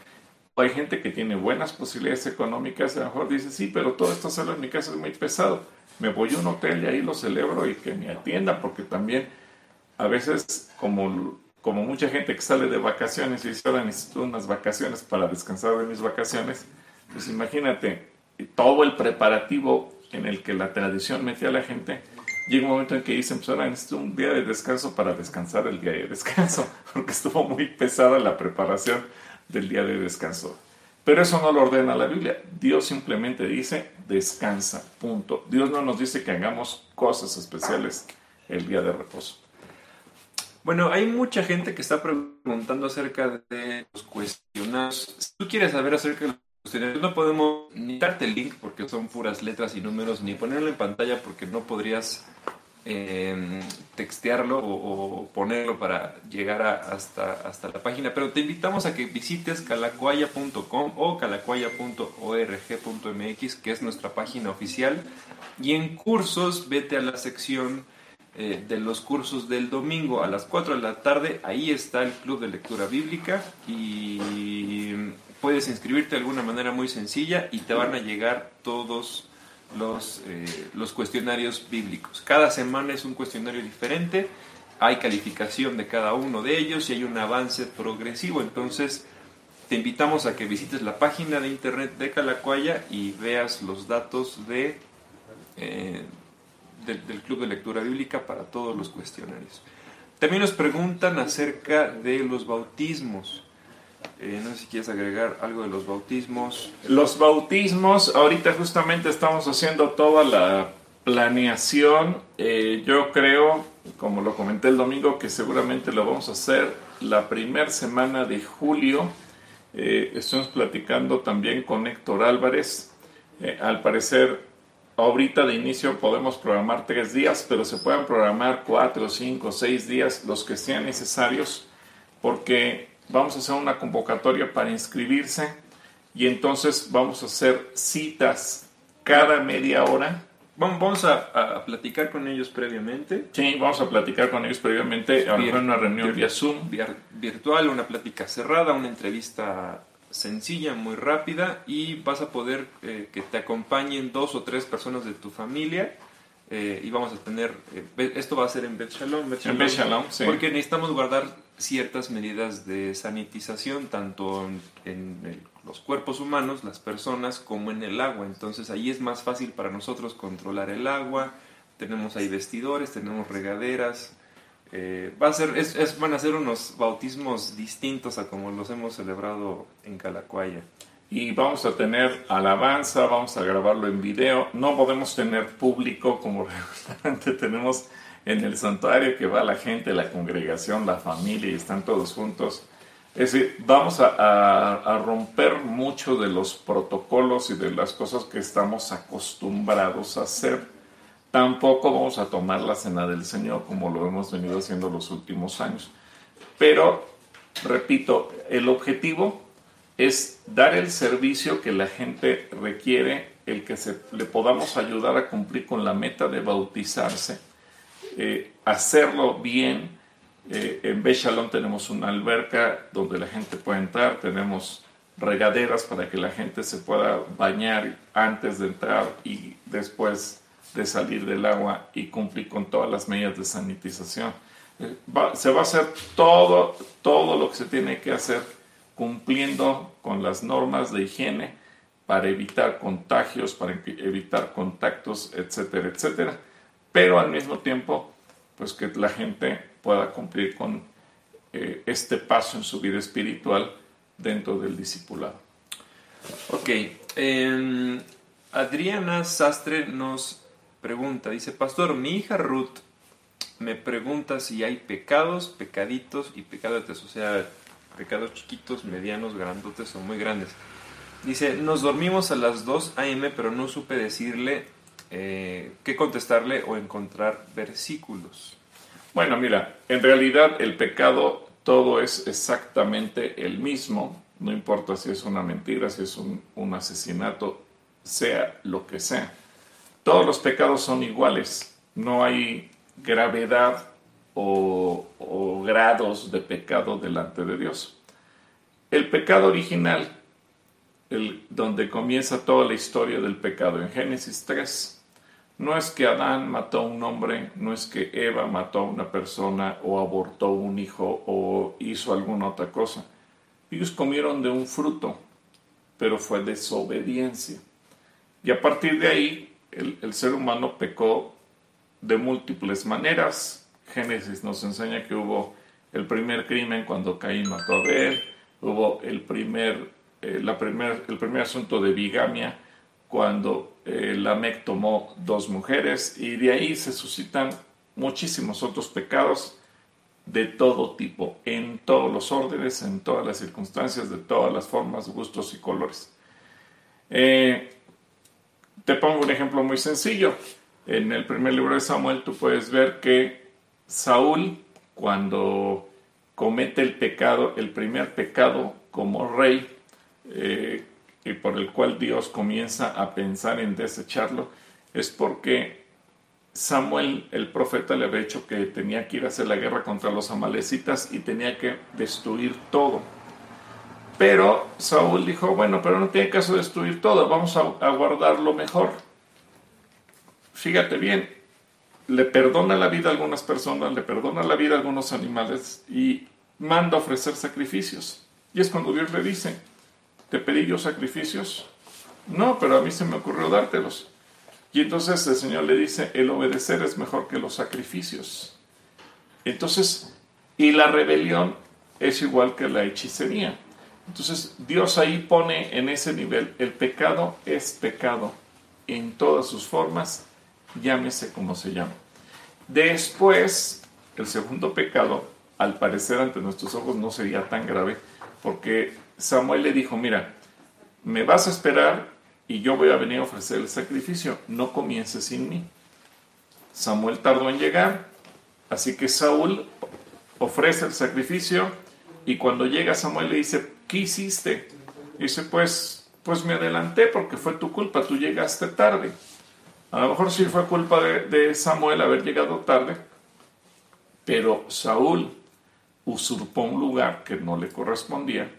Hay gente que tiene buenas posibilidades económicas, a lo mejor dice, sí, pero todo esto solo en mi casa es muy pesado. Me voy a un hotel y ahí lo celebro y que me atienda, porque también a veces, como, como mucha gente que sale de vacaciones y dice, ahora necesito unas vacaciones para descansar de mis vacaciones, pues imagínate, todo el preparativo en el que la tradición metía a la gente, llega un momento en que dicen, pues ahora necesito un día de descanso para descansar el día de descanso, porque estuvo muy pesada la preparación del día de descanso. Pero eso no lo ordena la Biblia. Dios simplemente dice, descansa, punto. Dios no nos dice que hagamos cosas especiales el día de reposo. Bueno, hay mucha gente que está preguntando acerca de los cuestionarios. Si tú quieres saber acerca de los cuestionarios, no podemos ni darte el link porque son puras letras y números, ni ponerlo en pantalla porque no podrías eh, textearlo o, ponerlo para llegar hasta, hasta la página. Pero te invitamos a que visites calacuaya.com o calacuaya.org.mx, que es nuestra página oficial. Y en cursos, vete a la sección eh, de los cursos del domingo a las 4 de la tarde. Ahí está el Club de Lectura Bíblica y puedes inscribirte de alguna manera muy sencilla y te van a llegar todos los, eh, los cuestionarios bíblicos. Cada semana es un cuestionario diferente, hay calificación de cada uno de ellos y hay un avance progresivo. Entonces, te invitamos a que visites la página de internet de Calacuaya y veas los datos de, eh, del, Club de Lectura Bíblica para todos los cuestionarios. También nos preguntan acerca de los bautismos. Eh, no sé si quieres agregar algo de los bautismos. Los bautismos, ahorita justamente estamos haciendo toda la planeación. Eh, yo creo, como lo comenté el domingo, que seguramente lo vamos a hacer la primera semana de julio. Eh, estamos platicando también con Héctor Álvarez. al parecer Ahorita de inicio podemos programar tres días, pero se pueden programar cuatro, cinco, seis días, los que sean necesarios, porque vamos a hacer una convocatoria para inscribirse y entonces vamos a hacer citas cada media hora. Vamos a, platicar con ellos previamente. Sí, vamos a platicar con ellos previamente, a una reunión vía Zoom. Virtual, una plática cerrada, una entrevista sencilla, muy rápida y vas a poder eh, que te acompañen dos o tres personas de tu familia eh, y vamos a tener, eh, esto va a ser en Bet Shalom, porque necesitamos guardar ciertas medidas de sanitización tanto en, los cuerpos humanos, las personas, como en el agua. Entonces ahí es más fácil para nosotros controlar el agua, tenemos ahí vestidores, tenemos regaderas, eh, va a ser, es, van a ser unos bautismos distintos a como los hemos celebrado en Calacuaya. Y vamos a tener alabanza, vamos a grabarlo en video. No podemos tener público como regularmente tenemos en el santuario, que va la gente, la congregación, la familia y están todos juntos. Es decir, vamos a, a romper mucho de los protocolos y de las cosas que estamos acostumbrados a hacer Tampoco vamos a tomar la cena del Señor como lo hemos venido haciendo los últimos años. Pero, repito, el objetivo es dar el servicio que la gente requiere, el que se, le podamos ayudar a cumplir con la meta de bautizarse, eh, hacerlo bien. Eh, en Bechalón tenemos una alberca donde la gente puede entrar, tenemos regaderas para que la gente se pueda bañar antes de entrar y después de salir del agua y cumplir con todas las medidas de sanitización. Eh, se va a hacer todo, todo lo que se tiene que hacer cumpliendo con las normas de higiene para evitar contagios, para evitar contactos, etcétera, etcétera. Pero al mismo tiempo, pues que la gente pueda cumplir con eh, este paso en su vida espiritual dentro del discipulado. Ok. Em, Adriana Sastre nos pregunta, dice, Pastor, mi hija Ruth me pregunta si hay pecados, pecaditos y pecadotes, o sea, pecados chiquitos, medianos, grandotes o muy grandes. Dice, nos dormimos a las 2 a.m., pero no supe decirle eh, qué contestarle o encontrar versículos. Bueno, mira, en realidad el pecado todo es exactamente el mismo, no importa si es una mentira, si es un asesinato, sea lo que sea. Todos los pecados son iguales, no hay gravedad o, grados de pecado delante de Dios. El pecado original donde comienza toda la historia del pecado, en Génesis 3. No es que Adán mató a un hombre, no es que Eva mató a una persona o abortó un hijo o hizo alguna otra cosa. Ellos comieron de un fruto, pero fue desobediencia. Y a partir de ahí, el, el ser humano pecó de múltiples maneras. Génesis nos enseña que hubo el primer crimen cuando Caín mató a Abel, hubo el primer, eh, primer, el primer asunto de bigamia cuando eh, Lamec tomó dos mujeres y de ahí se suscitan muchísimos otros pecados de todo tipo, en todos los órdenes, en todas las circunstancias, de todas las formas, gustos y colores. Eh, te pongo un ejemplo muy sencillo. En el primer libro de Samuel tú puedes ver que Saúl, cuando comete el pecado, el primer pecado como rey, eh, y por el cual Dios comienza a pensar en desecharlo, es porque Samuel, el profeta, le había dicho que tenía que ir a hacer la guerra contra los amalecitas y tenía que destruir todo. Pero Saúl dijo, bueno, pero no tiene caso destruir todo, vamos a, a guardar lo mejor. Fíjate bien, le perdona la vida a algunas personas, le perdona la vida a algunos animales y manda ofrecer sacrificios. Y es cuando Dios le dice, ¿te pedí yo sacrificios? No, pero a mí se me ocurrió dártelos. Y entonces el Señor le dice, el obedecer es mejor que los sacrificios. Entonces, y la rebelión es igual que la hechicería. Entonces, Dios ahí pone en ese nivel, el pecado es pecado en todas sus formas, llámese como se llama. Después, el segundo pecado, al parecer ante nuestros ojos no sería tan grave, porque Samuel le dijo, mira, me vas a esperar y yo voy a venir a ofrecer el sacrificio, no comiences sin mí. Samuel tardó en llegar, así que Saúl ofrece el sacrificio y cuando llega Samuel le dice, ¿qué hiciste? dice, pues, pues me adelanté porque fue tu culpa, tú llegaste tarde. A lo mejor sí fue culpa de Samuel haber llegado tarde, pero Saúl usurpó un lugar que no le correspondía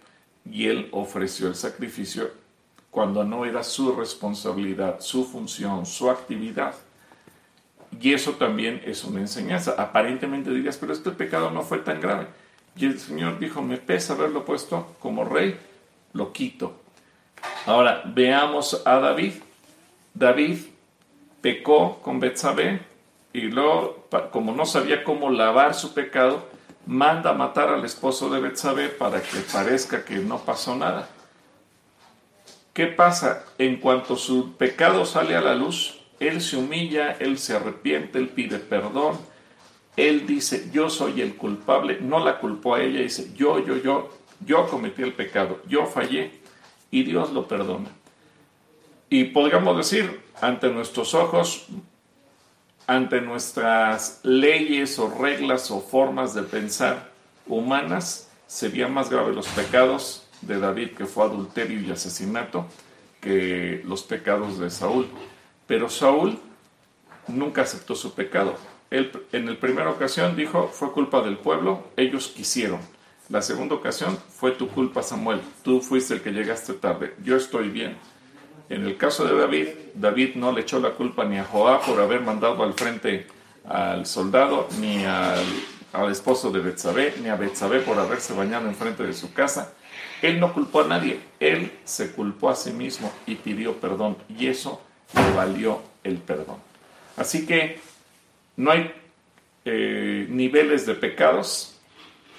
y él ofreció el sacrificio cuando no era su responsabilidad, su función, su actividad. Y eso también es una enseñanza. Aparentemente dirías, pero este pecado no fue tan grave. Y el Señor dijo, me pesa haberlo puesto como rey, lo quito. Ahora, veamos a David. David pecó con Betsabé y luego, como no sabía cómo lavar su pecado, manda matar al esposo de Betsabé para que parezca que no pasó nada. ¿Qué pasa? En cuanto su pecado sale a la luz, él se humilla, él se arrepiente, él pide perdón, él dice, yo soy el culpable, no la culpó a ella, dice, yo, yo, yo, yo cometí el pecado, yo fallé y Dios lo perdona. Y podríamos decir, ante nuestros ojos, ante nuestras leyes o reglas o formas de pensar humanas, serían más graves los pecados de David, que fue adulterio y asesinato, que los pecados de Saúl. Pero Saúl nunca aceptó su pecado. Él, en la primera ocasión dijo, fue culpa del pueblo, ellos quisieron. La segunda ocasión fue tu culpa, Samuel. Tú fuiste el que llegaste tarde. Yo estoy bien. En el caso de David, David no le echó la culpa ni a Joab por haber mandado al frente al soldado, ni al, esposo de Betsabé, ni a Betsabé por haberse bañado en frente de su casa. Él no culpó a nadie, él se culpó a sí mismo y pidió perdón, y eso le valió el perdón. Así que no hay eh, niveles de pecados,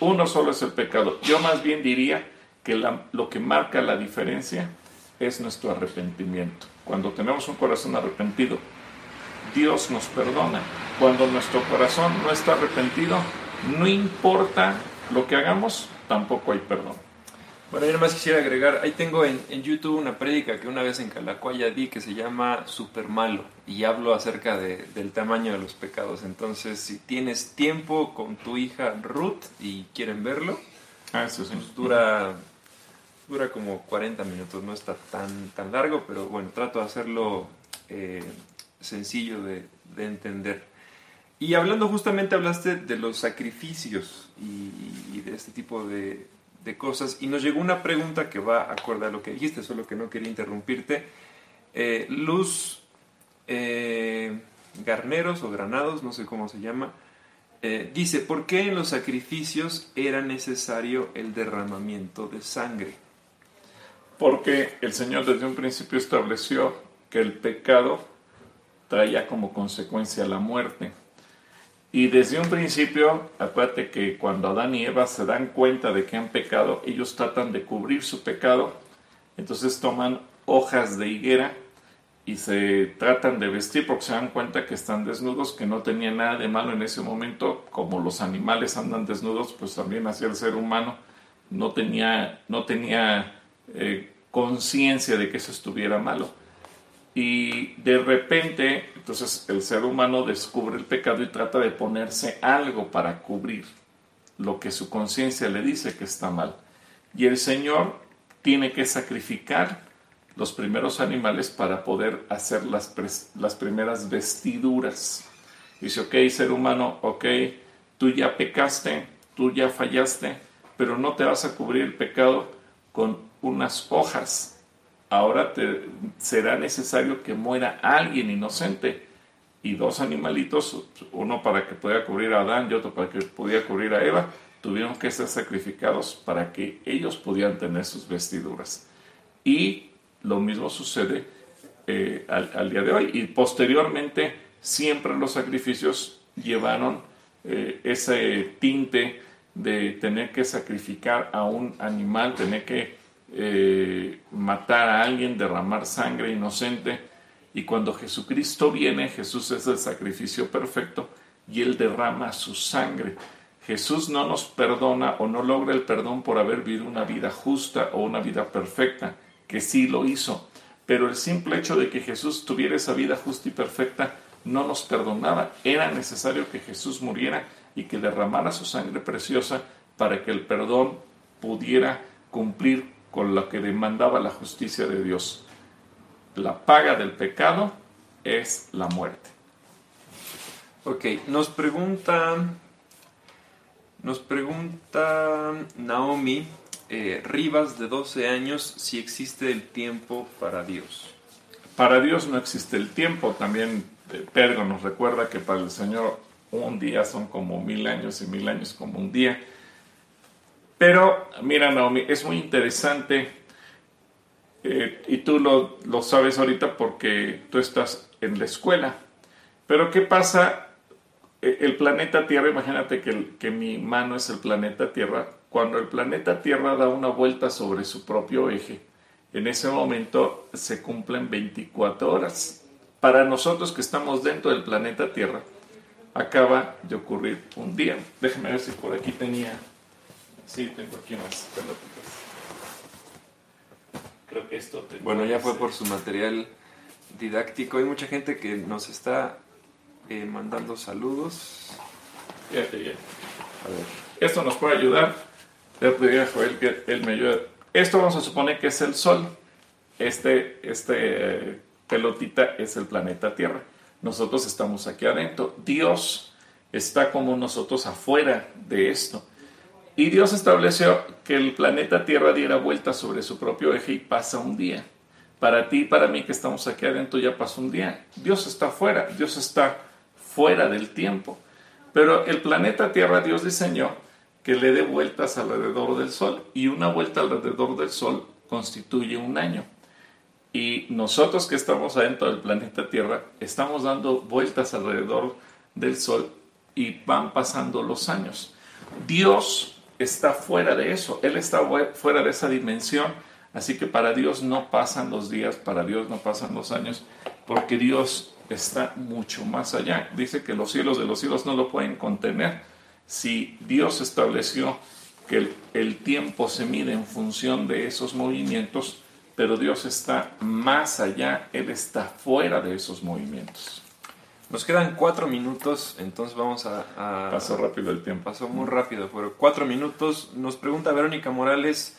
uno solo es el pecado. Yo más bien diría que lo que marca la diferencia es nuestro arrepentimiento. Cuando tenemos un corazón arrepentido, Dios nos perdona. Cuando nuestro corazón no está arrepentido, no importa lo que hagamos, tampoco hay perdón. Bueno, yo más quisiera agregar, ahí tengo en, YouTube una prédica que una vez en Calacuaya di que se llama Super Malo y hablo acerca del tamaño de los pecados. Entonces, si tienes tiempo con tu hija Ruth y quieren verlo, ah, eso sí. Pues dura dura como 40 minutos, no está tan, tan largo, pero bueno, trato de hacerlo eh, sencillo de, entender. Y hablando justamente, hablaste de los sacrificios y, de este tipo de, de cosas. Y nos llegó una pregunta que va acorde a lo que dijiste, solo que no quería interrumpirte. Eh, Luz eh, Garneros o Granados, no sé cómo se llama, eh, dice, ¿por qué en los sacrificios era necesario el derramamiento de sangre? Porque el Señor desde un principio estableció que el pecado traía como consecuencia la muerte. Y desde un principio, acuérdate que cuando Adán y Eva se dan cuenta de que han pecado, ellos tratan de cubrir su pecado, entonces toman hojas de higuera y se tratan de vestir porque se dan cuenta que están desnudos, que no tenían nada de malo en ese momento, como los animales andan desnudos, pues también hacia el ser humano no tenía, no tenía eh, conciencia de que eso estuviera malo. Y de repente, entonces el ser humano descubre el pecado y trata de ponerse algo para cubrir lo que su conciencia le dice que está mal. Y el Señor tiene que sacrificar los primeros animales para poder hacer las, las primeras vestiduras. Dice, ok, ser humano, ok, tú ya pecaste, tú ya fallaste, pero no te vas a cubrir el pecado con unas hojas ahora te, será necesario que muera alguien inocente y dos animalitos, uno para que pudiera cubrir a Adán y otro para que pudiera cubrir a Eva, tuvieron que ser sacrificados para que ellos pudieran tener sus vestiduras. Y lo mismo sucede eh, al, día de hoy. Y posteriormente, siempre los sacrificios llevaron eh, ese tinte de tener que sacrificar a un animal, tener que eh, matar a alguien, derramar sangre inocente. Y cuando Jesucristo viene, Jesús es el sacrificio perfecto y Él derrama su sangre. Jesús no nos perdona o no logra el perdón por haber vivido una vida justa o una vida perfecta, que sí lo hizo. Pero el simple hecho de que Jesús tuviera esa vida justa y perfecta no nos perdonaba. Era necesario que Jesús muriera y que derramara su sangre preciosa para que el perdón pudiera cumplir con lo que demandaba la justicia de Dios. La paga del pecado es la muerte. Ok, nos pregunta, nos pregunta Naomi eh, Rivas de 12 años si existe el tiempo para Dios. Para Dios no existe el tiempo. También eh, Pedro nos recuerda que para el Señor un día son como mil años y mil años como un día. Pero mira, Naomi, es muy interesante eh, y tú lo, lo, sabes ahorita porque tú estás en la escuela. Pero ¿qué pasa? E, el planeta Tierra, imagínate que, que mi mano es el planeta Tierra. Cuando el planeta Tierra da una vuelta sobre su propio eje, en ese momento se cumplen 24 horas. Para nosotros que estamos dentro del planeta Tierra, acaba de ocurrir un día. Déjame ver si por aquí tenía Sí, tengo aquí unas pelotitas. Creo que esto Bueno, ya fue por su material didáctico. Hay mucha gente que nos está eh, mandando saludos. Fíjate bien. A ver. Esto nos puede ayudar. Le pedí a Joel que él me ayude. Esto vamos a suponer que es el Sol. Este, este eh, pelotita es el planeta Tierra. Nosotros estamos aquí adentro. Dios está como nosotros afuera de esto. Y Dios estableció que el planeta Tierra diera vuelta sobre su propio eje y pasa un día. Para ti y para mí que estamos aquí adentro ya pasó un día. Dios está fuera, Dios está fuera del tiempo. Pero el planeta Tierra Dios diseñó que le dé vueltas alrededor del Sol y una vuelta alrededor del Sol constituye un año. Y nosotros que estamos adentro del planeta Tierra estamos dando vueltas alrededor del Sol y van pasando los años. Dios está fuera de eso, Él está fuera de esa dimensión. Así que para Dios no pasan los días, para Dios no pasan los años, porque Dios está mucho más allá. Dice que los cielos de los cielos no lo pueden contener. Si Dios estableció que el, tiempo se mide en función de esos movimientos, pero Dios está más allá, Él está fuera de esos movimientos. Nos quedan cuatro minutos, entonces vamos a, Pasó rápido el tiempo. Pasó muy rápido, pero cuatro minutos. Nos pregunta Verónica Morales,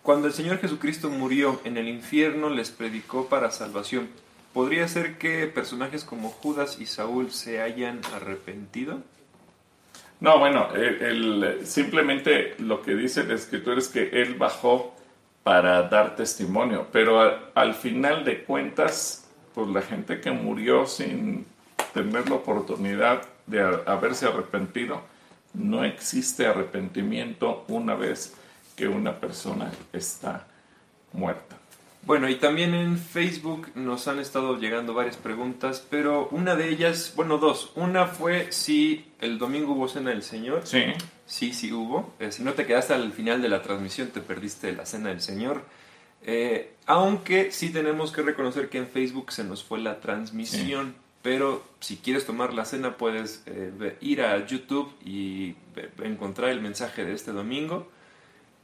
cuando el Señor Jesucristo murió en el infierno, les predicó para salvación. ¿Podría ser que personajes como Judas y Saúl se hayan arrepentido? No, bueno, el, simplemente lo que dice la escritura es que Él bajó para dar testimonio, pero al final de cuentas, pues la gente que murió sin tener la oportunidad de haberse arrepentido, no existe arrepentimiento una vez que una persona está muerta. Bueno, y también en Facebook nos han estado llegando varias preguntas, pero una de ellas, bueno, dos. Una fue si el domingo hubo cena del Señor. Sí. Sí, sí hubo. Eh, si no te quedaste al final de la transmisión, te perdiste la cena del Señor. Eh, aunque sí tenemos que reconocer que en Facebook se nos fue la transmisión. Pero si quieres tomar la cena, puedes eh, ir a YouTube y encontrar el mensaje de este domingo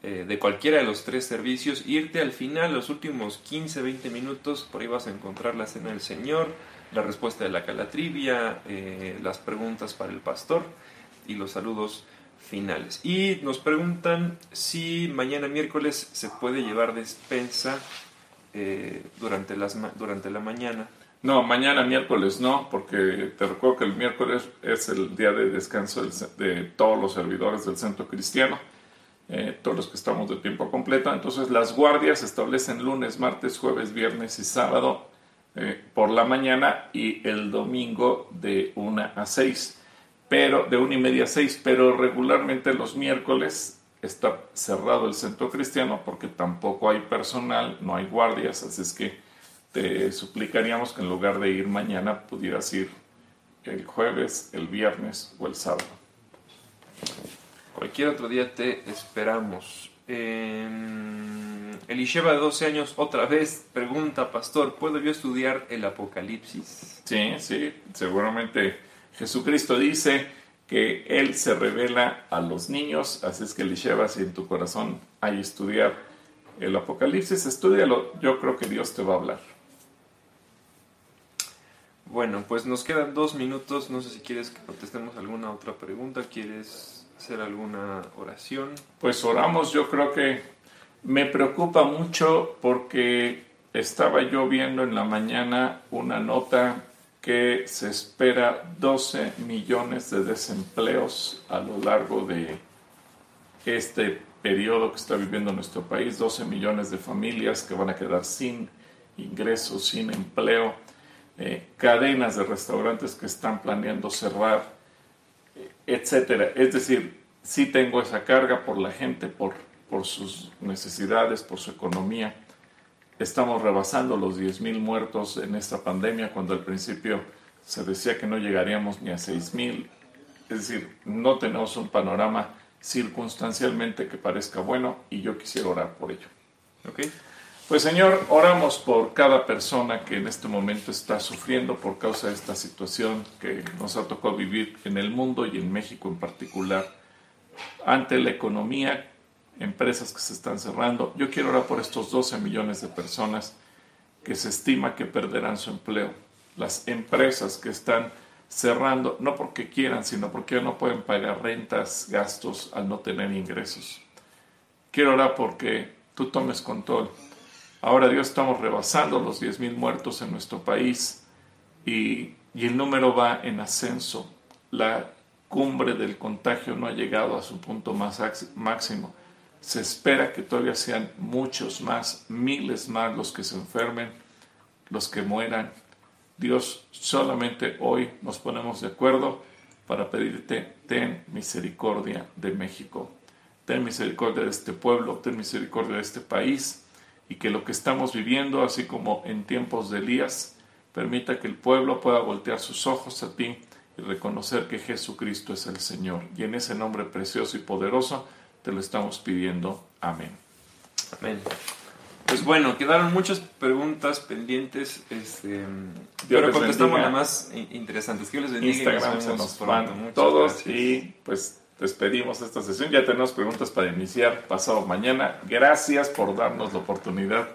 eh, de cualquiera de los tres servicios, irte al final, los últimos 15, 20 minutos, por ahí vas a encontrar la cena del Señor, la respuesta de la calatrivia, eh, las preguntas para el pastor y los saludos finales. Y nos preguntan si mañana miércoles se puede llevar despensa durante, las, durante la mañana. No, mañana miércoles no, porque te recuerdo que el miércoles es el día de descanso de todos los servidores del centro cristiano. Eh, todos los que estamos de tiempo completo. Entonces las guardias se establecen lunes, martes, jueves, viernes y sábado eh, por la mañana y el domingo de 1 a 6, pero de una y media a 6, pero regularmente los miércoles está cerrado el centro cristiano porque tampoco hay personal, no hay guardias, así es que te suplicaríamos que en lugar de ir mañana pudieras ir el jueves, el viernes o el sábado. Cualquier otro día te esperamos. Eh, Elisheva, de 12 años, otra vez pregunta, pastor, ¿puedo yo estudiar el Apocalipsis? Sí, sí, seguramente Jesucristo dice que Él se revela a los niños, así es que Elisheva, si en tu corazón hay estudiar el Apocalipsis, estudialo, yo creo que Dios te va a hablar. Bueno, pues nos quedan dos minutos, no sé si quieres que contestemos alguna otra pregunta, ¿quieres hacer alguna oración? Pues oramos, yo creo que me preocupa mucho porque estaba yo viendo en la mañana una nota que se espera 12 millones de desempleos a lo largo de este periodo que está viviendo nuestro país, 12 millones de familias que van a quedar sin ingresos, sin empleo, eh, cadenas de restaurantes que están planeando cerrar, etcétera. Es decir, sí tengo esa carga por la gente, por, por sus necesidades, por su economía. Estamos rebasando los 10.000 muertos en esta pandemia cuando al principio se decía que no llegaríamos ni a 6.000. Es decir, no tenemos un panorama circunstancialmente que parezca bueno y yo quisiera orar por ello. ¿Okay? Pues Señor, oramos por cada persona que en este momento está sufriendo por causa de esta situación que nos ha tocado vivir en el mundo y en México en particular. Ante la economía, empresas que se están cerrando. Yo quiero orar por estos 12 millones de personas que se estima que perderán su empleo. Las empresas que están cerrando, no porque quieran, sino porque no pueden pagar rentas, gastos al no tener ingresos. Quiero orar porque tú tomes control Ahora Dios estamos rebasando los 10.000 muertos en nuestro país y, y, el número va en ascenso. La cumbre del contagio no ha llegado a su punto más máximo. Se espera que todavía sean muchos más, miles más los que se enfermen, los que mueran. Dios, solamente hoy nos ponemos de acuerdo para pedirte, ten misericordia de México, ten misericordia de este pueblo, ten misericordia de este país y que lo que estamos viviendo, así como en tiempos de Elías, permita que el pueblo pueda voltear sus ojos a ti y reconocer que Jesucristo es el Señor. Y en ese nombre precioso y poderoso te lo estamos pidiendo. Amén. Amén. Pues bueno, quedaron muchas preguntas pendientes, este, pero contestamos las más interesantes. Que les bendiga. Instagram se nos van todos y pues despedimos esta sesión. Ya tenemos preguntas para iniciar pasado mañana. Gracias por darnos la oportunidad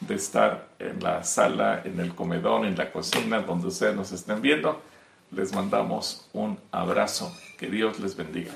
de estar en la sala, en el comedor, en la cocina, donde ustedes nos estén viendo. Les mandamos un abrazo. Que Dios les bendiga.